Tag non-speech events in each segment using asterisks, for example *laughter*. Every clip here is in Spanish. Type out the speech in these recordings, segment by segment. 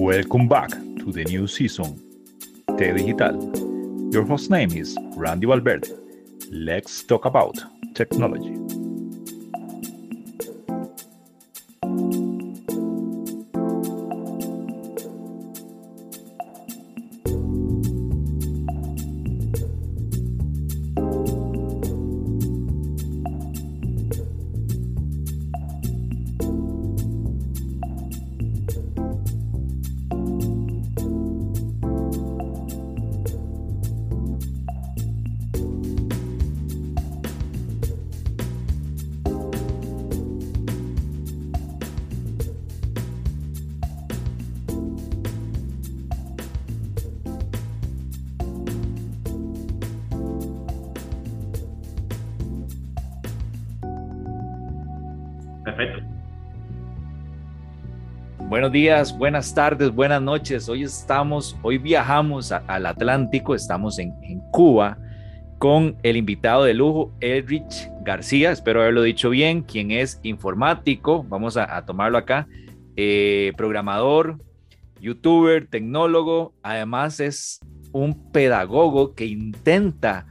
Welcome back to the new season, Te Digital. Your host name is Randy Valverde. Let's talk about technology. Buenos días, buenas tardes, buenas noches. Hoy estamos, hoy viajamos al Atlántico, estamos en, Cuba con el invitado de lujo, Elrich García, espero haberlo dicho bien, quien es informático, vamos a, tomarlo acá, eh, programador, youtuber, tecnólogo, además es un pedagogo que intenta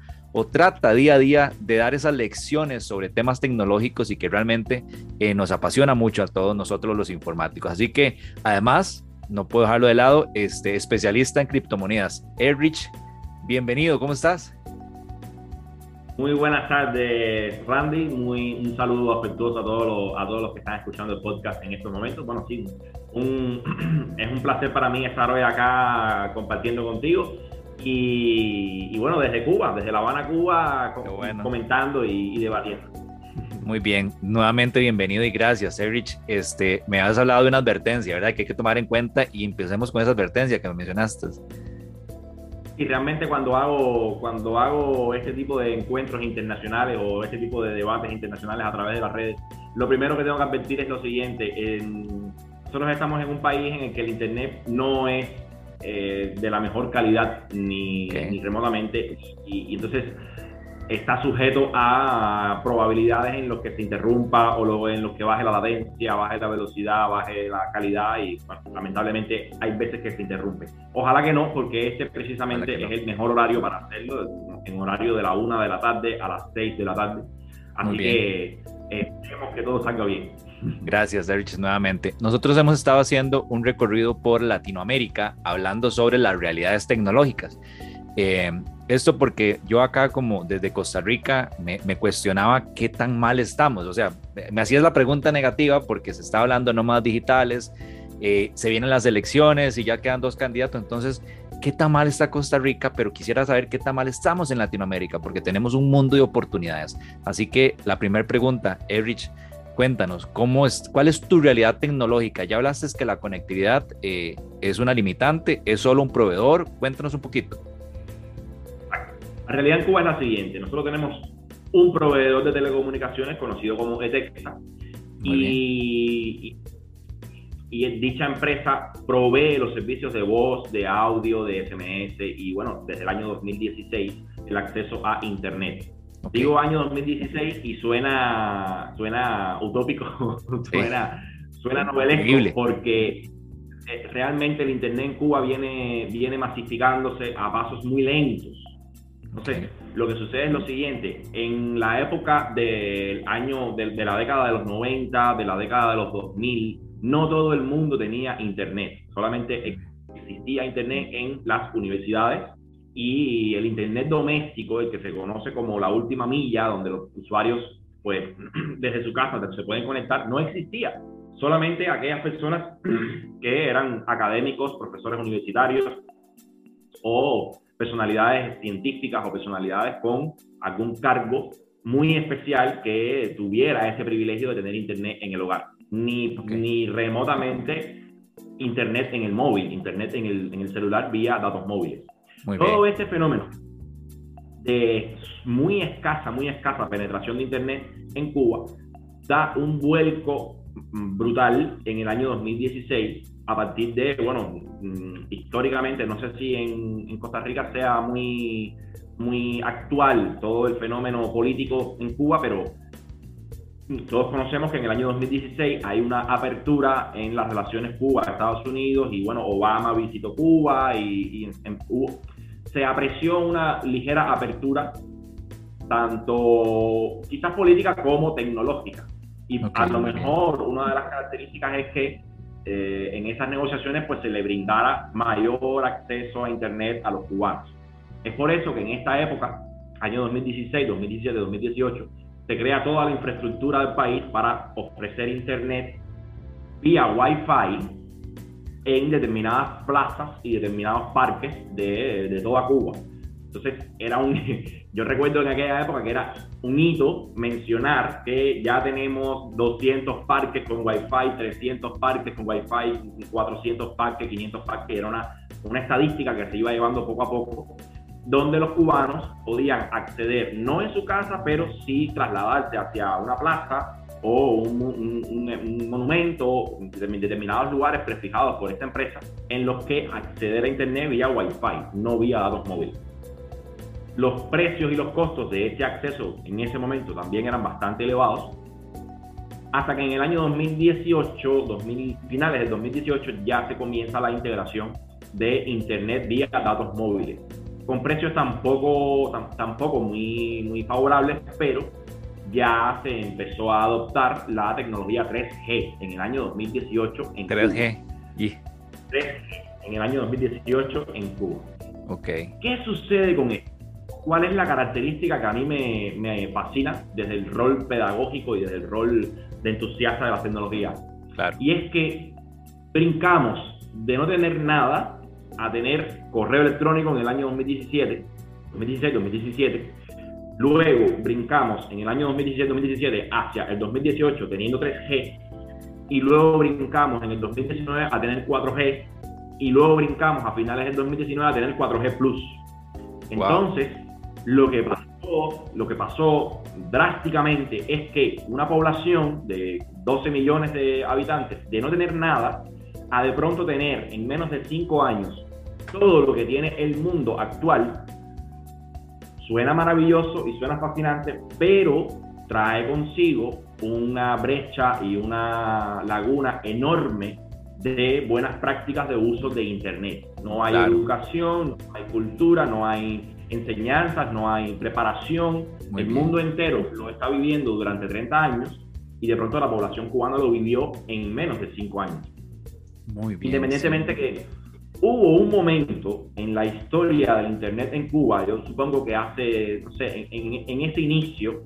trata día a día de dar esas lecciones sobre temas tecnológicos y que realmente eh, nos apasiona mucho a todos nosotros los informáticos. Así que además, no puedo dejarlo de lado, este especialista en criptomonedas, Erich, bienvenido, ¿cómo estás? Muy buenas tardes, Randy. Muy, un saludo afectuoso a todos, los, a todos los que están escuchando el podcast en estos momentos. Bueno, sí, *clears throat* es un placer para mí estar hoy acá compartiendo contigo y, bueno, desde Cuba, desde La Habana, Cuba, comentando y, debatiendo. Muy bien, nuevamente bienvenido y gracias, Erich. Este, me has hablado de una advertencia, ¿verdad? Que hay que tomar en cuenta y empecemos con esa advertencia que me mencionaste. Y realmente cuando hago, cuando hago este tipo de encuentros internacionales o este tipo de debates internacionales a través de las redes, lo primero que tengo que advertir es lo siguiente. nosotros estamos en un país en el que el Internet no es eh, de la mejor calidad ni, remotamente y, entonces está sujeto a probabilidades en los que se interrumpa o en los que baje la latencia, baje la velocidad, baje la calidad y lamentablemente hay veces que se interrumpe. Ojalá que no, porque este precisamente es el mejor horario para hacerlo, en horario de la una de la tarde a las 6 de la tarde. Así que esperemos que todo salga bien. Gracias, Derich, nuevamente. Nosotros hemos estado haciendo un recorrido por Latinoamérica hablando sobre las realidades tecnológicas. Eh, esto porque yo acá como desde Costa Rica me, cuestionaba qué tan mal estamos. O sea, me hacías la pregunta negativa porque se está hablando no más digitales, eh, se vienen las elecciones y ya quedan dos candidatos. Entonces, ¿qué tan mal está Costa Rica? Pero quisiera saber qué tan mal estamos en Latinoamérica porque tenemos un mundo de oportunidades. Así que la primera pregunta, Erich, Cuéntanos, ¿cómo es, ¿cuál es tu realidad tecnológica? Ya hablaste que la conectividad eh, es una limitante, es solo un proveedor. Cuéntanos un poquito. La realidad en Cuba es la siguiente. Nosotros tenemos un proveedor de telecomunicaciones conocido como ETEXA y, y, dicha empresa provee los servicios de voz, de audio, de SMS y bueno, desde el año 2016 el acceso a Internet. Digo año 2016 y suena, suena utópico, *laughs* suena, suena novelesco porque eh, realmente el Internet en Cuba viene, viene masificándose a pasos muy lentos. Entonces, lo que sucede es lo siguiente, en la época del año, de, de, la década de los 90, de la década de los 2000, no todo el mundo tenía Internet, solamente existía Internet en las universidades y el Internet doméstico, el que se conoce como la última milla, donde los usuarios, pues, *clears throat* desde su casa se pueden conectar, no existía. Solamente aquellas personas *clears throat* que eran académicos, profesores universitarios o personalidades científicas o personalidades con algún cargo muy especial que tuviera ese privilegio de tener Internet en el hogar. Ni, ni remotamente Internet en el móvil, Internet en el, en el celular vía datos móviles. Todo este fenómeno de muy escasa, muy escasa penetración de Internet en Cuba da un vuelco brutal en el año 2016 a partir de, bueno, mm, históricamente, no sé si en, Costa Rica sea muy, muy actual todo el fenómeno político en Cuba, pero todos conocemos que en el año 2016 hay una apertura en las relaciones Cuba-Estados Unidos y bueno, Obama visitó Cuba y, se apreció una ligera apertura tanto quizás política como tecnológica. Y a lo mejor una de las características es que eh, en esas negociaciones pues se le brindara mayor acceso a Internet a los cubanos. Es por eso que en esta época, año 2016, 2017, 2018, se crea toda la infraestructura del país para ofrecer Internet vía Wi-Fi en determinadas plazas y determinados parques de, de toda Cuba. Entonces, era un, *laughs* yo recuerdo en aquella época que era un hito mencionar que ya tenemos 200 parques con Wi-Fi, 300 parques con Wi-Fi, 400 parques, 500 parques. Era una, una estadística que se iba llevando poco a poco donde los cubanos podían acceder, no en su casa, pero sí trasladarse hacia una plaza o un, monumento, en determinados lugares prefijados por esta empresa, en los que acceder a Internet vía Wi-Fi, no vía datos móviles. Los precios y los costos de este acceso en ese momento también eran bastante elevados, hasta que en el año 2018, 2000, finales del 2018, ya se comienza la integración de Internet vía datos móviles con precios tampoco, tampoco muy, muy favorables, pero ya se empezó a adoptar la tecnología 3G en el año 2018 en 3G. Y 3G en el año 2018 en Cuba. Ok. ¿Qué sucede con esto? ¿Cuál es la característica que a mí me, me fascina desde el rol pedagógico y desde el rol de entusiasta de la tecnología? Claro. Y es que brincamos de no tener nada a tener correo electrónico en el año 2017, 2016, 2017. Luego brincamos en el año 2017-2017 hacia el 2018 teniendo 3G y luego brincamos en el 2019 a tener 4G y luego brincamos a finales del 2019 a tener 4G Plus. Entonces, lo que pasó, lo que pasó drásticamente es que una población de 12 millones de habitantes de no tener nada a de pronto tener en menos de 5 años todo lo que tiene el mundo actual suena maravilloso y suena fascinante, pero trae consigo una brecha y una laguna enorme de buenas prácticas de uso de Internet. No hay educación, no hay cultura, no hay enseñanzas, no hay preparación. el mundo entero lo está viviendo durante 30 años y de pronto la población cubana lo vivió en menos de 5 años. Muy bien. Independientemente que Hubo un momento en la historia del Internet en Cuba, yo supongo que hace, no sé, en, ese inicio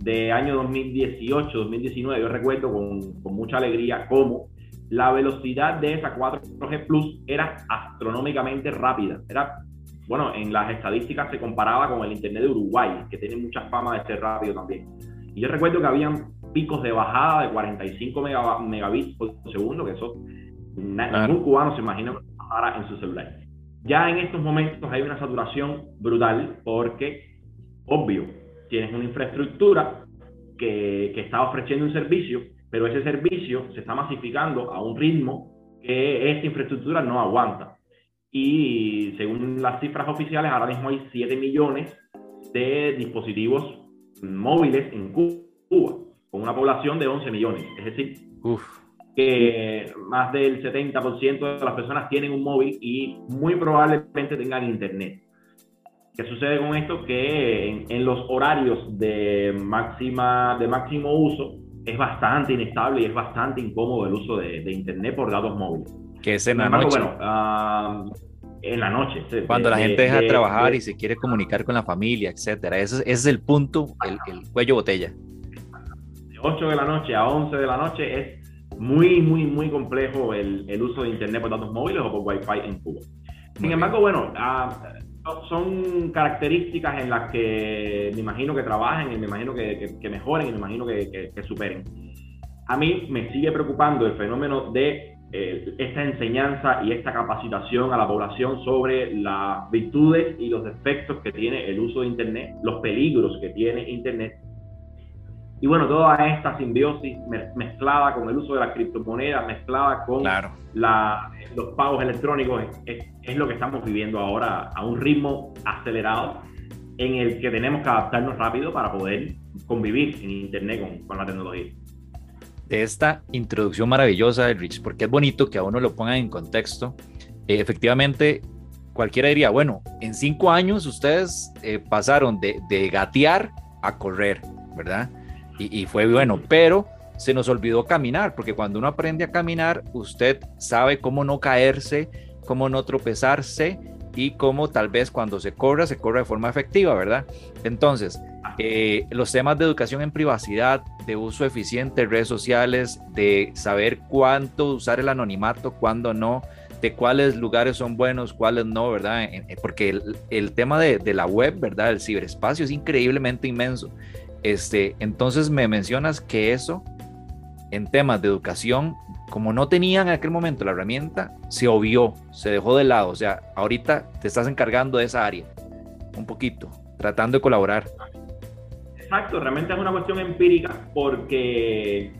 de año 2018, 2019, yo recuerdo con, con mucha alegría cómo la velocidad de esa 4G Plus era astronómicamente rápida. Era, bueno, en las estadísticas se comparaba con el Internet de Uruguay, que tiene mucha fama de ser rápido también. Y yo recuerdo que habían picos de bajada de 45 megabits por segundo, que eso ningún cubano se imagina ahora en su celular. Ya en estos momentos hay una saturación brutal porque, obvio, tienes una infraestructura que, que está ofreciendo un servicio, pero ese servicio se está masificando a un ritmo que esta infraestructura no aguanta. Y según las cifras oficiales, ahora mismo hay 7 millones de dispositivos móviles en Cuba, con una población de 11 millones. Es decir, Uf que más del 70% de las personas tienen un móvil y muy probablemente tengan internet. ¿Qué sucede con esto? Que en, los horarios de, máxima, de máximo uso es bastante inestable y es bastante incómodo el uso de, internet por datos móviles. Que es en la noche. Bueno, ah, en la noche. Cuando la gente deja de, trabajar y se quiere comunicar con la familia, etcétera. Ese, es el punto, el, el cuello botella. De 8 de la noche a 11 de la noche es muy, muy, muy complejo el, el, uso de Internet por datos móviles o por Wi-Fi en Cuba. Sin embargo, bueno, ah, son características en las que me imagino que trabajen y me imagino que, que, mejoren y me imagino que, que, superen. A mí me sigue preocupando el fenómeno de eh, esta enseñanza y esta capacitación a la población sobre las virtudes y los defectos que tiene el uso de Internet, los peligros que tiene Internet y bueno, toda esta simbiosis mezclada con el uso de las criptomonedas, mezclada con la, los pagos electrónicos, es, lo que estamos viviendo ahora a un ritmo acelerado en el que tenemos que adaptarnos rápido para poder convivir en Internet con, con la tecnología de esta introducción maravillosa de Rich, porque es bonito que a uno lo pongan en contexto. Eh, efectivamente, cualquiera diría, bueno, en cinco años ustedes eh, pasaron de, de, gatear a correr, ¿verdad? Y, fue bueno, pero se nos olvidó caminar, porque cuando uno aprende a caminar, usted sabe cómo no caerse, cómo no tropezarse y cómo tal vez cuando se corra, se corra de forma efectiva, ¿verdad? Entonces, eh, los temas de educación en privacidad, de uso eficiente de redes sociales, de saber cuánto usar el anonimato, cuándo no, de cuáles lugares son buenos, cuáles no, ¿verdad? Porque el, tema de, la web, ¿verdad? El ciberespacio es increíblemente inmenso. Este, entonces me mencionas que eso, en temas de educación, como no tenían en aquel momento la herramienta, se obvió, se dejó de lado. O sea, ahorita te estás encargando de esa área, un poquito, tratando de colaborar. Exacto, realmente es una cuestión empírica porque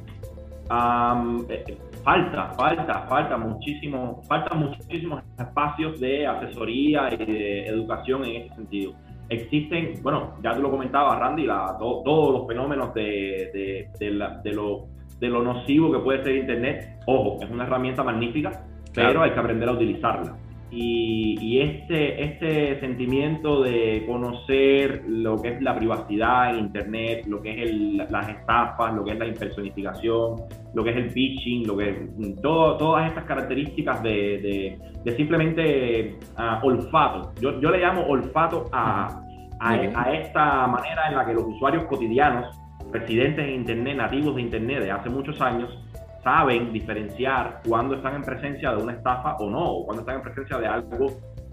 eh, falta, falta, falta muchísimo, faltan muchísimos espacios de asesoría y de educación en ese sentido. Existen, bueno, ya tú lo comentabas, Randy, todos los fenómenos de, de, lo, de lo nocivo que puede ser Internet. Ojo, es una herramienta magnífica, pero hay que aprender a utilizarla. Y, este, este sentimiento de conocer lo que es la privacidad en Internet, lo que es las estafas, lo que es la impersonificación, lo que es el phishing, lo que todo, todas estas características de, de, simplemente ah, olfato. Yo, yo, le llamo olfato a, a, a esta manera en la que los usuarios cotidianos, residentes en Internet, nativos de Internet de hace muchos años, saben diferenciar cuando están en presencia de una estafa o no, o cuando están en presencia de algo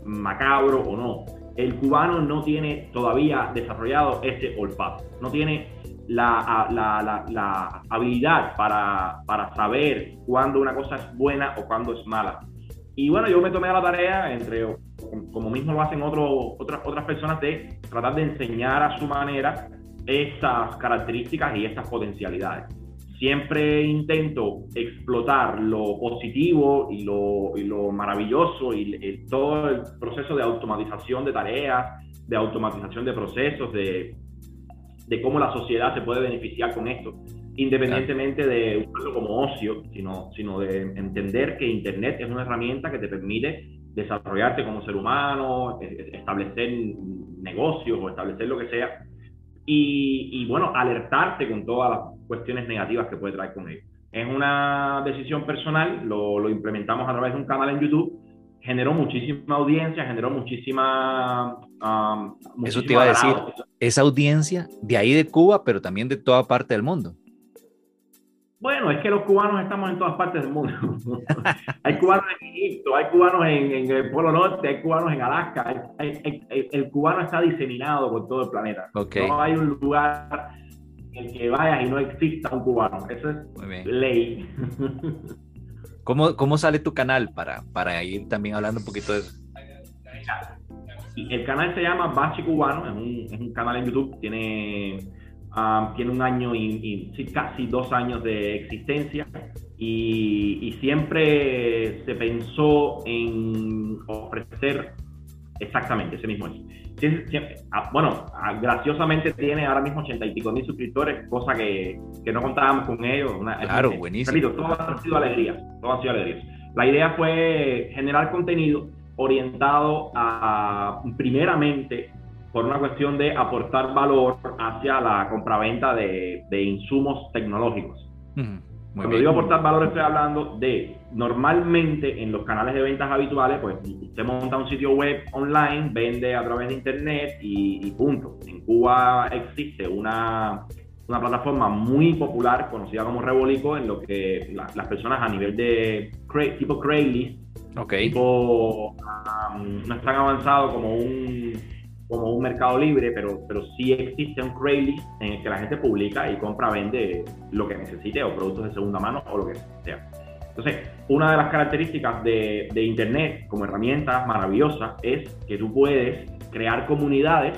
macabro o no. El cubano no tiene todavía desarrollado ese olfato, no tiene la, la, la, habilidad para, para, saber cuándo una cosa es buena o cuándo es mala. Y bueno, yo me tomé a la tarea, entre como mismo lo hacen otros otras, otras personas, de tratar de enseñar a su manera estas características y estas potencialidades siempre intento explotar lo positivo y lo, y lo maravilloso y todo el proceso de automatización de tareas, de automatización de procesos, de, de cómo la sociedad se puede beneficiar con esto, independientemente de usarlo como ocio, sino, sino de entender que Internet es una herramienta que te permite desarrollarte como ser humano, e, e, establecer negocios o establecer lo que sea. Y, bueno, alertarte con todas las cuestiones negativas que puede traer con ello. Es una decisión personal, lo, lo implementamos a través de un canal en YouTube, generó muchísima audiencia, generó muchísima... Um, Eso te iba a decir, esa audiencia de ahí de Cuba, pero también de toda parte del mundo. Bueno, es que los cubanos estamos en todas partes del mundo. *laughs* hay cubanos en Egipto, hay cubanos en, el Polo Norte, hay cubanos en Alaska. el cubano está diseminado por todo el planeta. No hay un lugar en el que vayas y no exista un cubano. Eso es ley. ¿Cómo, ¿Cómo sale tu canal para, para ir también hablando un poquito de eso? El canal se llama Bachi Cubano, es un, es un canal en YouTube, tiene tiene un año y, casi dos años de existencia y, siempre se pensó en ofrecer exactamente ese mismo ah, bueno, ah, graciosamente tiene ahora mismo 80 y pico mil suscriptores, cosa que, que no contábamos con ellos. claro, buenísimo. todo ha sido alegrías, todo ha sido alegrías. La idea fue generar contenido orientado a, primeramente, por una cuestión de aportar valor hacia la compraventa de, de insumos tecnológicos. Cuando digo aportar valor estoy hablando de, normalmente en los canales de ventas habituales, pues usted monta un sitio web online, vende a través de internet y, punto. En Cuba existe una, una, plataforma muy popular conocida como Rebolico, en lo que las personas a nivel de tipo Craigslist, okay. tipo, um, no es tan avanzado como un como un mercado libre, pero, pero sí existe un Craigslist en el que la gente publica y compra, vende lo que necesite o productos de segunda mano o lo que sea. Entonces, una de las características de, de Internet como herramienta maravillosa es que tú puedes crear comunidades,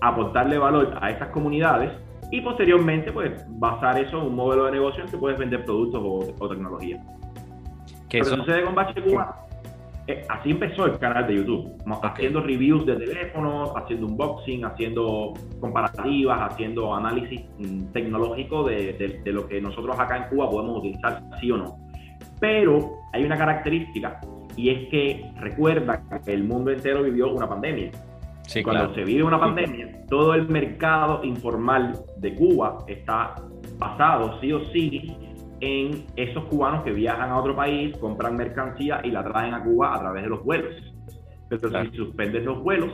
aportarle valor a esas comunidades y posteriormente pues basar eso en un modelo de negocio en que puedes vender productos o, o tecnología. ¿Qué sucede con Bache Cubano? eh, así empezó el canal de YouTube, haciendo reviews de teléfonos, haciendo unboxing, haciendo comparativas, haciendo análisis mm, tecnológico de, de, lo que nosotros acá en Cuba podemos utilizar, sí o no. Pero hay una característica y es que recuerda que el mundo entero vivió una pandemia. Sí, Cuando se vive una pandemia, todo el mercado informal de Cuba está basado sí o sí en esos cubanos que viajan a otro país, compran mercancía y la traen a Cuba a través de los vuelos. Pero si suspendes los vuelos,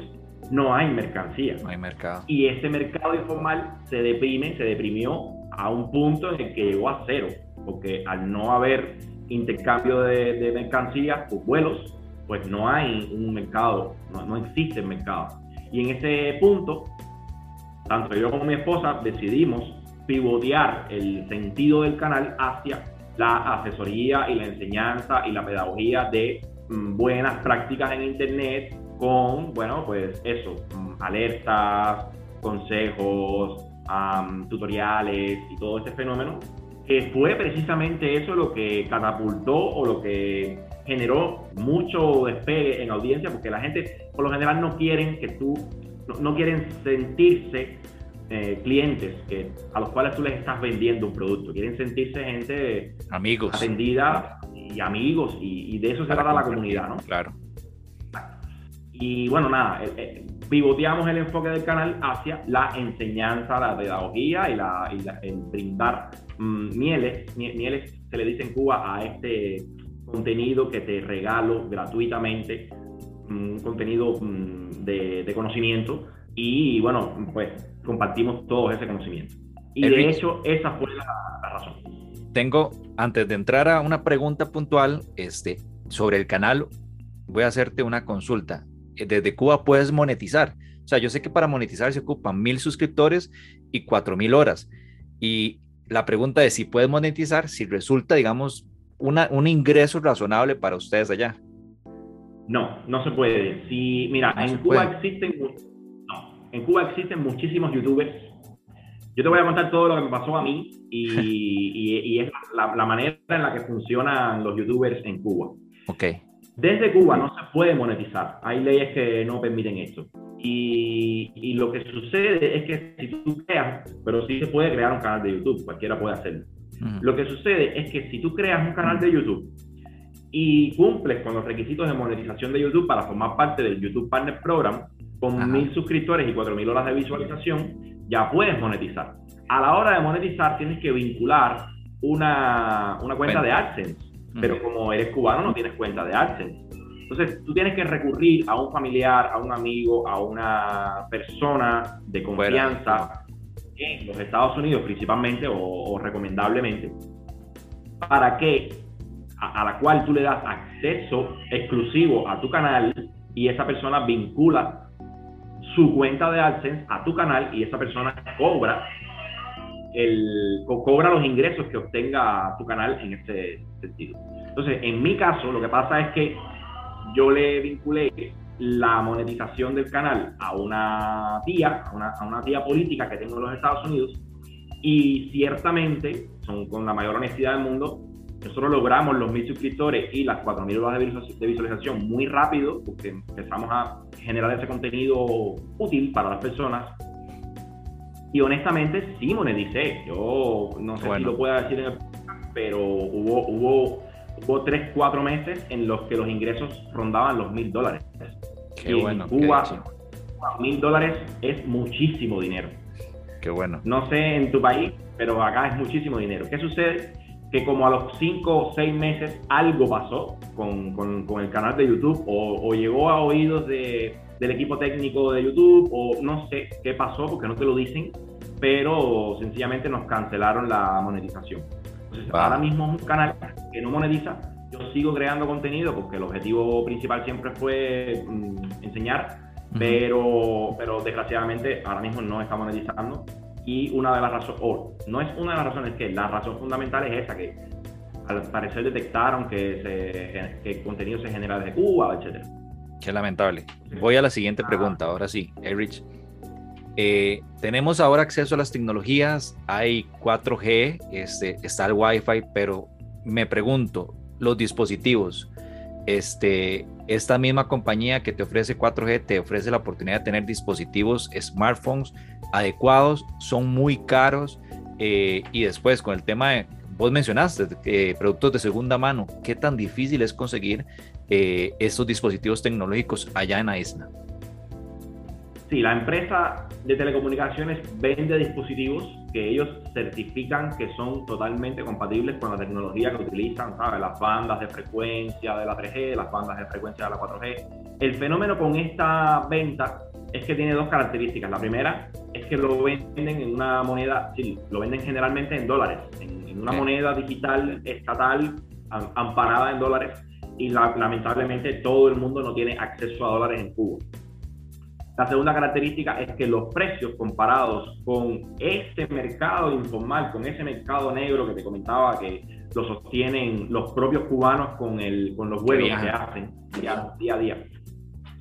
no hay mercancía. No hay mercado. Y ese mercado informal se deprime, se deprimió a un punto en el que llegó a cero, porque al no haber intercambio de, de mercancías o vuelos, pues no hay un mercado, no, no existe mercado. Y en ese punto, tanto yo como mi esposa decidimos pivotear el sentido del canal hacia la asesoría y la enseñanza y la pedagogía de mm, buenas prácticas en Internet con, bueno, pues eso, mm, alertas, consejos, tutoriales y todo este fenómeno, que fue precisamente eso lo que catapultó o lo que generó mucho despegue en audiencia, porque la gente por lo general no quieren que tú, no quieren sentirse eh, clientes que, a los cuales tú les estás vendiendo un producto. Quieren sentirse gente amigos. atendida y amigos, y, de eso se trata la comunidad, ¿no? Claro. Y bueno, nada, eh, eh, pivoteamos el enfoque del canal hacia la enseñanza, la pedagogía y, la, el brindar mm, mieles. Mieles se le dice en Cuba a este contenido que te regalo gratuitamente, un contenido mm, de, de conocimiento. Y bueno, pues compartimos todo ese conocimiento. Y de hecho, esa fue la, razón. Tengo, antes de entrar a una pregunta puntual este, sobre el canal, voy a hacerte una consulta. Eh, desde Cuba puedes monetizar. O sea, yo sé que para monetizar se ocupan mil suscriptores y cuatro mil horas. Y la pregunta es si puedes monetizar, si resulta, digamos, una, un ingreso razonable para ustedes allá. No, no se puede. Si, mira, en Cuba existen en Cuba existen muchísimos youtubers. Yo te voy a contar todo lo que me pasó a mí y, *laughs* es la, manera en la que funcionan los youtubers en Cuba. Ok. Desde Cuba no se puede monetizar. Hay leyes que no permiten esto. Y, lo que sucede es que si tú creas, pero sí se puede crear un canal de YouTube, cualquiera puede hacerlo. Lo que sucede es que si tú creas un canal de YouTube y cumples con los requisitos de monetización de YouTube para formar parte del YouTube Partner Program, con mil suscriptores y cuatro mil horas de visualización, ya puedes monetizar. A la hora de monetizar tienes que vincular una, una cuenta de AdSense, pero como eres cubano no tienes cuenta de AdSense. Entonces tú tienes que recurrir a un familiar, a un amigo, a una persona de confianza en los Estados Unidos principalmente o, recomendablemente, para que a, a la cual tú le das acceso exclusivo a tu canal y esa persona vincula su cuenta de AdSense a tu canal y esa persona cobra el, cobra los ingresos que obtenga tu canal en este sentido. Entonces, en mi caso, lo que pasa es que yo le vinculé la monetización del canal a una tía, a una, a una tía política que tengo en los Estados Unidos, y ciertamente, son con la mayor honestidad del mundo, nosotros logramos los mil suscriptores y las 4.000 horas de visualización muy rápido, porque empezamos a generar ese contenido útil para las personas. Y honestamente sí moneticé. Yo no sé si lo pueda decir en el pero hubo, hubo, hubo 3, 4 meses en los que los ingresos rondaban los mil dólares. Qué bueno. En Cuba, mil dólares es muchísimo dinero. Qué bueno. No sé en tu país, pero acá es muchísimo dinero. ¿Qué sucede? que como a los 5 o 6 meses algo pasó con, con, el canal de YouTube o, llegó a oídos de, del equipo técnico de YouTube o no sé qué pasó porque no te lo dicen, pero sencillamente nos cancelaron la monetización. Entonces, ahora mismo es un canal que no monetiza. Yo sigo creando contenido porque el objetivo principal siempre fue mm, enseñar, pero, pero desgraciadamente ahora mismo no está monetizando y una de las razones, o no es una de las razones que la razón fundamental es esa, que al parecer detectaron que, se, el contenido se genera desde Cuba, etc. Qué lamentable. Voy a la siguiente ah. pregunta, ahora sí, Erich. Eh, tenemos ahora acceso a las tecnologías, hay 4G, este, está el Wi-Fi, pero me pregunto, los dispositivos, este, esta misma compañía que te ofrece 4G te ofrece la oportunidad de tener dispositivos, smartphones adecuados, son muy caros. Eh, y después con el tema de, vos mencionaste, eh, productos de segunda mano, ¿qué tan difícil es conseguir estos dispositivos tecnológicos allá en la isla? Sí, la empresa de telecomunicaciones vende dispositivos que ellos certifican que son totalmente compatibles con la tecnología que utilizan, ¿sabes? Las bandas de frecuencia de la 3G, las bandas de frecuencia de la 4G. El fenómeno con esta venta es que tiene dos características. La primera es que lo venden en una moneda, sí, lo venden generalmente en dólares, en, una moneda digital estatal amparada en dólares y lamentablemente todo el mundo no tiene acceso a dólares en Cuba. La segunda característica es que los precios comparados con ese mercado informal, con ese mercado negro que te comentaba que lo sostienen los propios cubanos con, el, con los vuelos que hacen día, día, a día,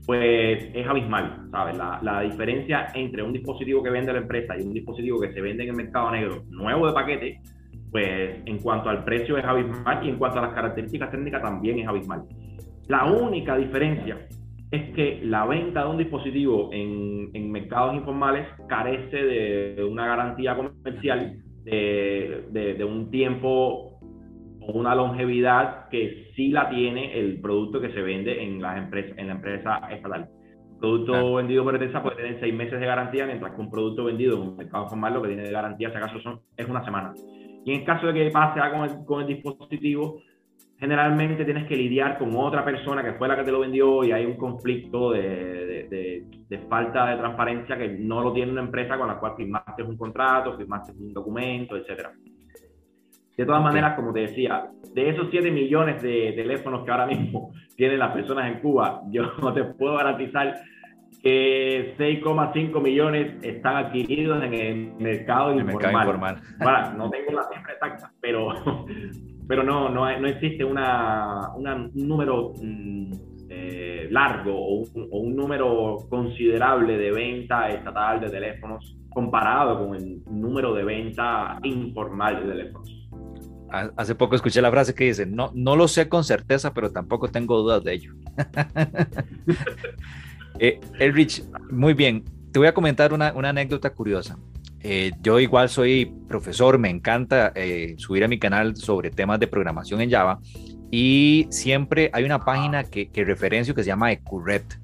pues es abismal, ¿sabes? La, la, diferencia entre un dispositivo que vende la empresa y un dispositivo que se vende en el mercado negro nuevo de paquete, pues en cuanto al precio es abismal y en cuanto a las características técnicas también es abismal. La única diferencia es que la venta de un dispositivo en, en mercados informales carece de una garantía comercial de, de, un tiempo o una longevidad que sí la tiene el producto que se vende en, las empresas, en la empresa estatal. Un producto vendido por empresa puede tener seis meses de garantía, mientras que un producto vendido en un mercado informal lo que tiene de garantía, si acaso, son, es una semana. Y en caso de que pase algo con el, con el dispositivo, generalmente tienes que lidiar con otra persona que fue la que te lo vendió y hay un conflicto de, de, falta de transparencia que no lo tiene una empresa con la cual firmaste un contrato, firmaste un documento, etc. De todas maneras, como te decía, de esos 7 millones de teléfonos que ahora mismo *laughs* tienen las personas en Cuba, yo no *laughs* te puedo garantizar que 6,5 millones están adquiridos en el mercado informal. *laughs* no tengo la cifra exacta, pero pero no, no, no existe una, un número mm, eh, largo o un, número considerable de venta estatal de teléfonos comparado con el número de venta informal de teléfonos. Hace poco escuché la frase que dice, no, no lo sé con certeza, pero tampoco tengo dudas de ello. *laughs* eh, Elrich, muy bien. Te voy a comentar una, una anécdota curiosa. Eh, yo igual soy profesor, me encanta eh, subir a mi canal sobre temas de programación en Java y siempre hay una página que, que referencio que se llama Ecuret.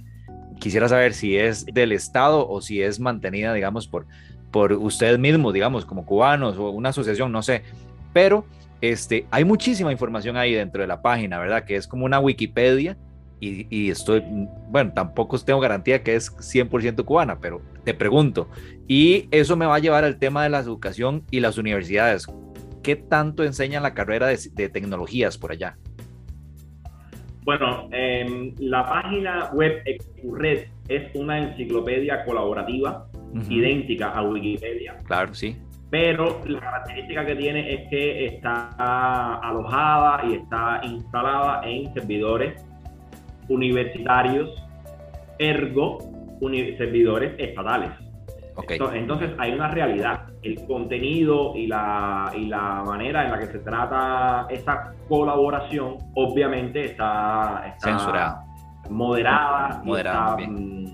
Quisiera saber si es del Estado o si es mantenida, digamos, por, por ustedes mismos, digamos, como cubanos o una asociación, no sé. Pero este, hay muchísima información ahí dentro de la página, ¿verdad? Que es como una Wikipedia y, estoy, bueno, tampoco tengo garantía que es 100% cubana, pero te pregunto, y eso me va a llevar al tema de la educación y las universidades. ¿Qué tanto enseñan la carrera de, tecnologías por allá? Bueno, em, la página web Ecurred es una enciclopedia colaborativa idéntica a Wikipedia. Claro, sí. Pero la característica que tiene es que está alojada y está instalada en servidores universitarios, ergo servidores estatales. Entonces hay una realidad. El contenido y la, y la manera en la que se trata esa colaboración obviamente está, censurada, moderada, moderada y, mm,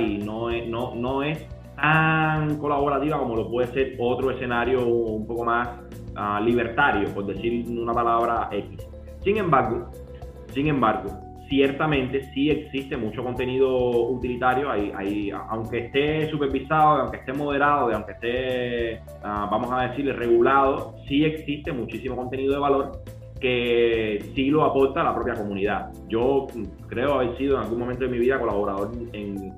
y no es, no, no es tan colaborativa como lo puede ser otro escenario un poco más ah, libertario, por decir una palabra X. Sin embargo, sin embargo, ciertamente sí existe mucho contenido utilitario, ahí, aunque esté supervisado, aunque esté moderado, aunque esté, ah, vamos a decirle, regulado, sí existe muchísimo contenido de valor que sí lo aporta a la propia comunidad. Yo creo haber sido en algún momento de mi vida colaborador en,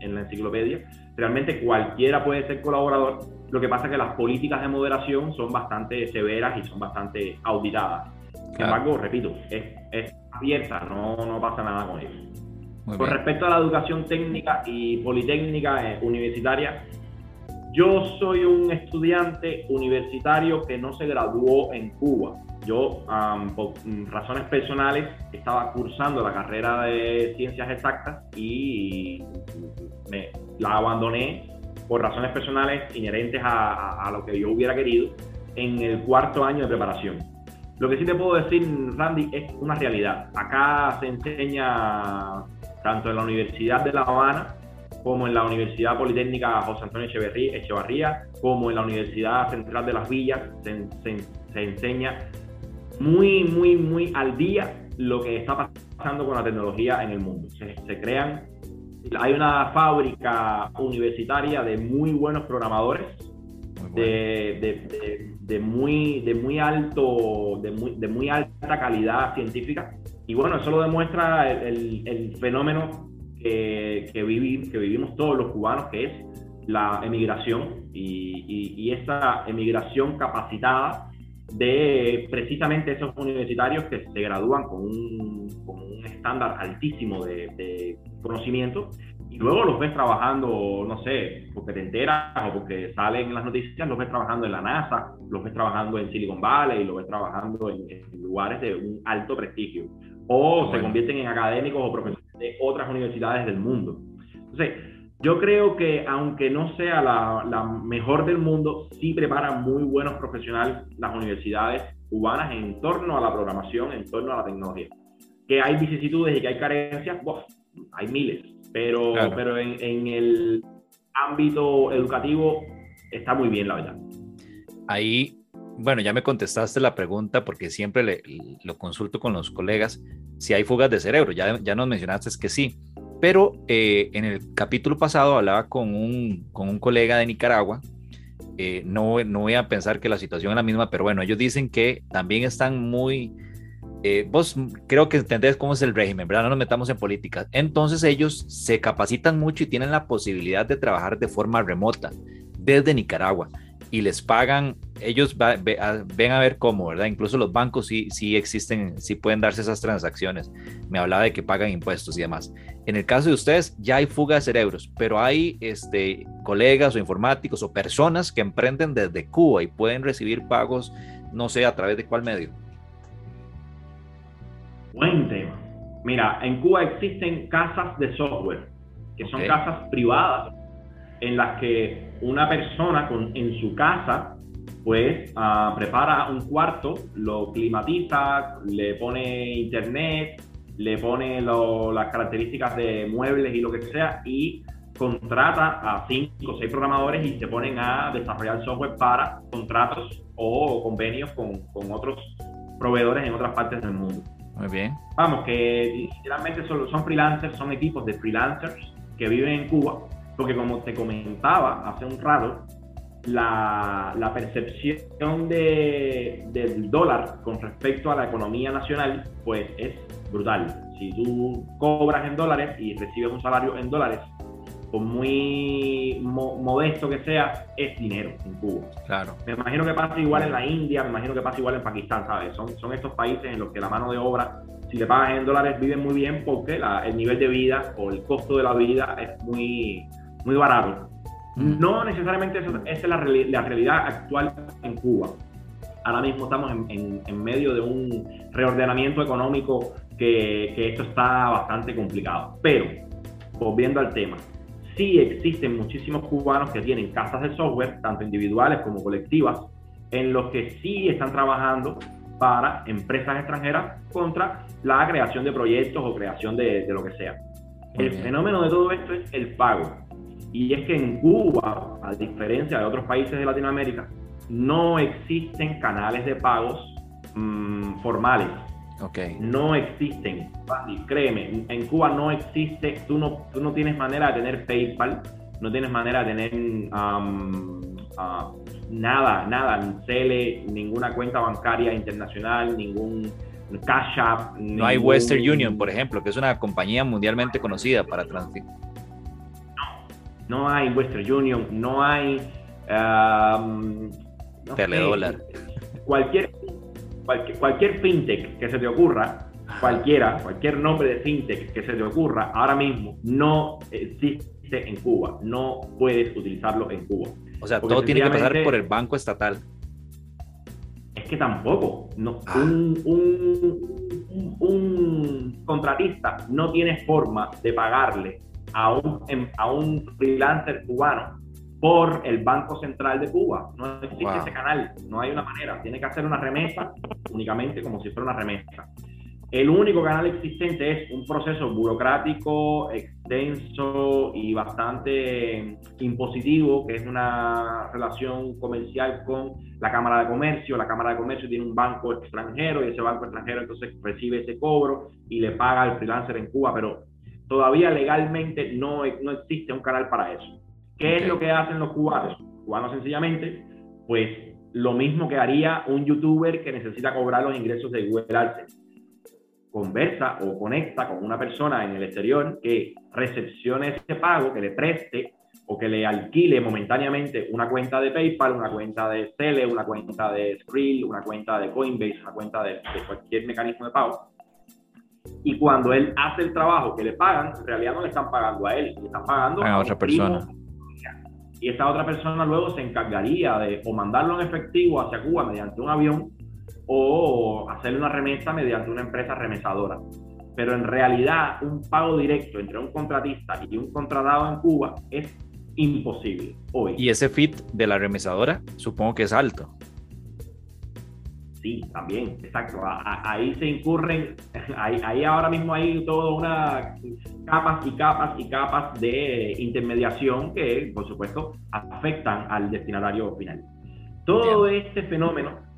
en la enciclopedia. Realmente cualquiera puede ser colaborador. Lo que pasa es que las políticas de moderación son bastante severas y son bastante auditadas. Sin embargo, repito, es, abierta, no, no, pasa nada con eso. con respecto a la educación técnica y politécnica eh, universitaria, yo soy un estudiante universitario que no se graduó en Cuba. Yo, por razones personales, estaba cursando la carrera de ciencias exactas y me, la abandoné por razones personales inherentes a, a lo que yo hubiera querido en el cuarto año de preparación. Lo que sí te puedo decir, Randy, es una realidad. Acá se enseña tanto en la Universidad de La Habana como en la Universidad Politécnica José Antonio Echevarría, como en la Universidad Central de las Villas, se, enseña muy, muy, muy al día lo que está pasando con la tecnología en el mundo. Se, crean, hay una fábrica universitaria de muy buenos programadores, de, muy, de muy alto, de muy, de muy alta calidad científica. Y bueno, eso lo demuestra el, el fenómeno que, que, vivimos todos los cubanos, que es la emigración y, y, esa emigración capacitada de precisamente esos universitarios que se gradúan con un, con un estándar altísimo de, conocimiento y luego los ves trabajando, no sé, porque te enteras o porque salen en las noticias, los ves trabajando en la NASA, los ves trabajando en Silicon Valley, los ves trabajando en, en lugares de un alto prestigio o se convierten en académicos o profesores de otras universidades del mundo. Entonces, yo creo que aunque no sea la, mejor del mundo, sí preparan muy buenos profesionales las universidades cubanas en torno a la programación, en torno a la tecnología. Que hay vicisitudes y que hay carencias, hay miles, pero, pero en, en el ámbito educativo está muy bien, la verdad. Ahí bueno, ya me contestaste la pregunta porque siempre le, lo consulto con los colegas si hay fugas de cerebro. Ya, ya nos mencionaste que sí, pero eh, en el capítulo pasado hablaba con un, con un colega de Nicaragua. Eh, no, no voy a pensar que la situación es la misma, pero bueno, ellos dicen que también están muy... Eh, vos creo que entendés cómo es el régimen, ¿verdad? No nos metamos en política. Entonces ellos se capacitan mucho y tienen la posibilidad de trabajar de forma remota desde Nicaragua y les pagan, ellos ven a ver cómo, ¿verdad? Incluso los bancos sí, sí existen, sí pueden darse esas transacciones. Me hablaba de que pagan impuestos y demás. En el caso de ustedes, ya hay fuga de cerebros, pero hay este, colegas o informáticos o personas que emprenden desde Cuba y pueden recibir pagos, no sé, a través de cuál medio. Buen tema. Mira, en Cuba existen casas de software, que son casas privadas en las que una persona con, en su casa pues ah, prepara un cuarto, lo climatiza, le pone internet, le pone las características de muebles y lo que sea y contrata a cinco o seis programadores y se ponen a desarrollar software para contratos o convenios con, con otros proveedores en otras partes del mundo. Muy bien. Vamos, que literalmente son, son freelancers, son equipos de freelancers que viven en Cuba porque como te comentaba hace un rato, la, la percepción de, del dólar con respecto a la economía nacional, pues es brutal. Si tú cobras en dólares y recibes un salario en dólares, por muy modesto que sea, es dinero en Cuba. Claro. Me imagino que pasa igual en la India, me imagino que pasa igual en Pakistán, ¿sabes? Son, son estos países en los que la mano de obra, si le pagas en dólares, viven muy bien porque el nivel de vida o el costo de la vida es muy, muy barato. Mm. No necesariamente esa, es la, realidad actual en Cuba. Ahora mismo estamos en, medio de un reordenamiento económico que, que, esto está bastante complicado. Pero, volviendo al tema, sí existen muchísimos cubanos que tienen casas de software, tanto individuales como colectivas, en los que sí están trabajando para empresas extranjeras contra la creación de proyectos o creación de, de lo que sea. el fenómeno de todo esto es el pago. Y es que en Cuba, a diferencia de otros países de Latinoamérica, no existen canales de pagos mm, formales. Okay. No existen. Créeme, en Cuba no existe, tú no, tú no tienes manera de tener PayPal, no tienes manera de tener ah, nada, nada, ni Cele, ninguna cuenta bancaria internacional, ningún Cash App. No hay Western Union, por ejemplo, que es una compañía mundialmente conocida para transferir no hay Western Union, no hay... Um, Teledólar. cualquier, cualquier, fintech que se te ocurra, cualquiera, cualquier nombre de fintech que se te ocurra, ahora mismo no existe en Cuba, no puedes utilizarlo en Cuba. O sea, todo tiene que pasar por el banco estatal. Es que tampoco. No, ah. un, un, un, contratista no tiene forma de pagarle a un, a un freelancer cubano por el Banco Central de Cuba. No existe ese canal, no hay una manera. Tiene que hacer una remesa únicamente como si fuera una remesa. El único canal existente es un proceso burocrático, extenso y bastante impositivo, que es una relación comercial con la Cámara de Comercio. La Cámara de Comercio tiene un banco extranjero y ese banco extranjero entonces recibe ese cobro y le paga al freelancer en Cuba, pero todavía legalmente no, no existe un canal para eso. ¿Qué es lo que hacen los cubanos? Los cubanos sencillamente, pues lo mismo que haría un youtuber que necesita cobrar los ingresos de Google AdSense conversa o conecta con una persona en el exterior que recepcione ese pago, que le preste o que le alquile momentáneamente una cuenta de PayPal, una cuenta de Cele, una cuenta de Skrill, una cuenta de Coinbase, una cuenta de, cualquier mecanismo de pago. Y cuando él hace el trabajo que le pagan, en realidad no le están pagando a él, le están pagando a, otra persona. Y esa otra persona luego se encargaría de o mandarlo en efectivo hacia Cuba mediante un avión o hacerle una remesa mediante una empresa remesadora. Pero en realidad un pago directo entre un contratista y un contratado en Cuba es imposible hoy. Y ese fit de la remesadora supongo que es alto. Sí, también, exacto. Ahí se incurren, *laughs* ahí, ahora mismo hay toda una capas y capas y capas de intermediación que, por supuesto, afectan al destinatario final. Todo este fenómeno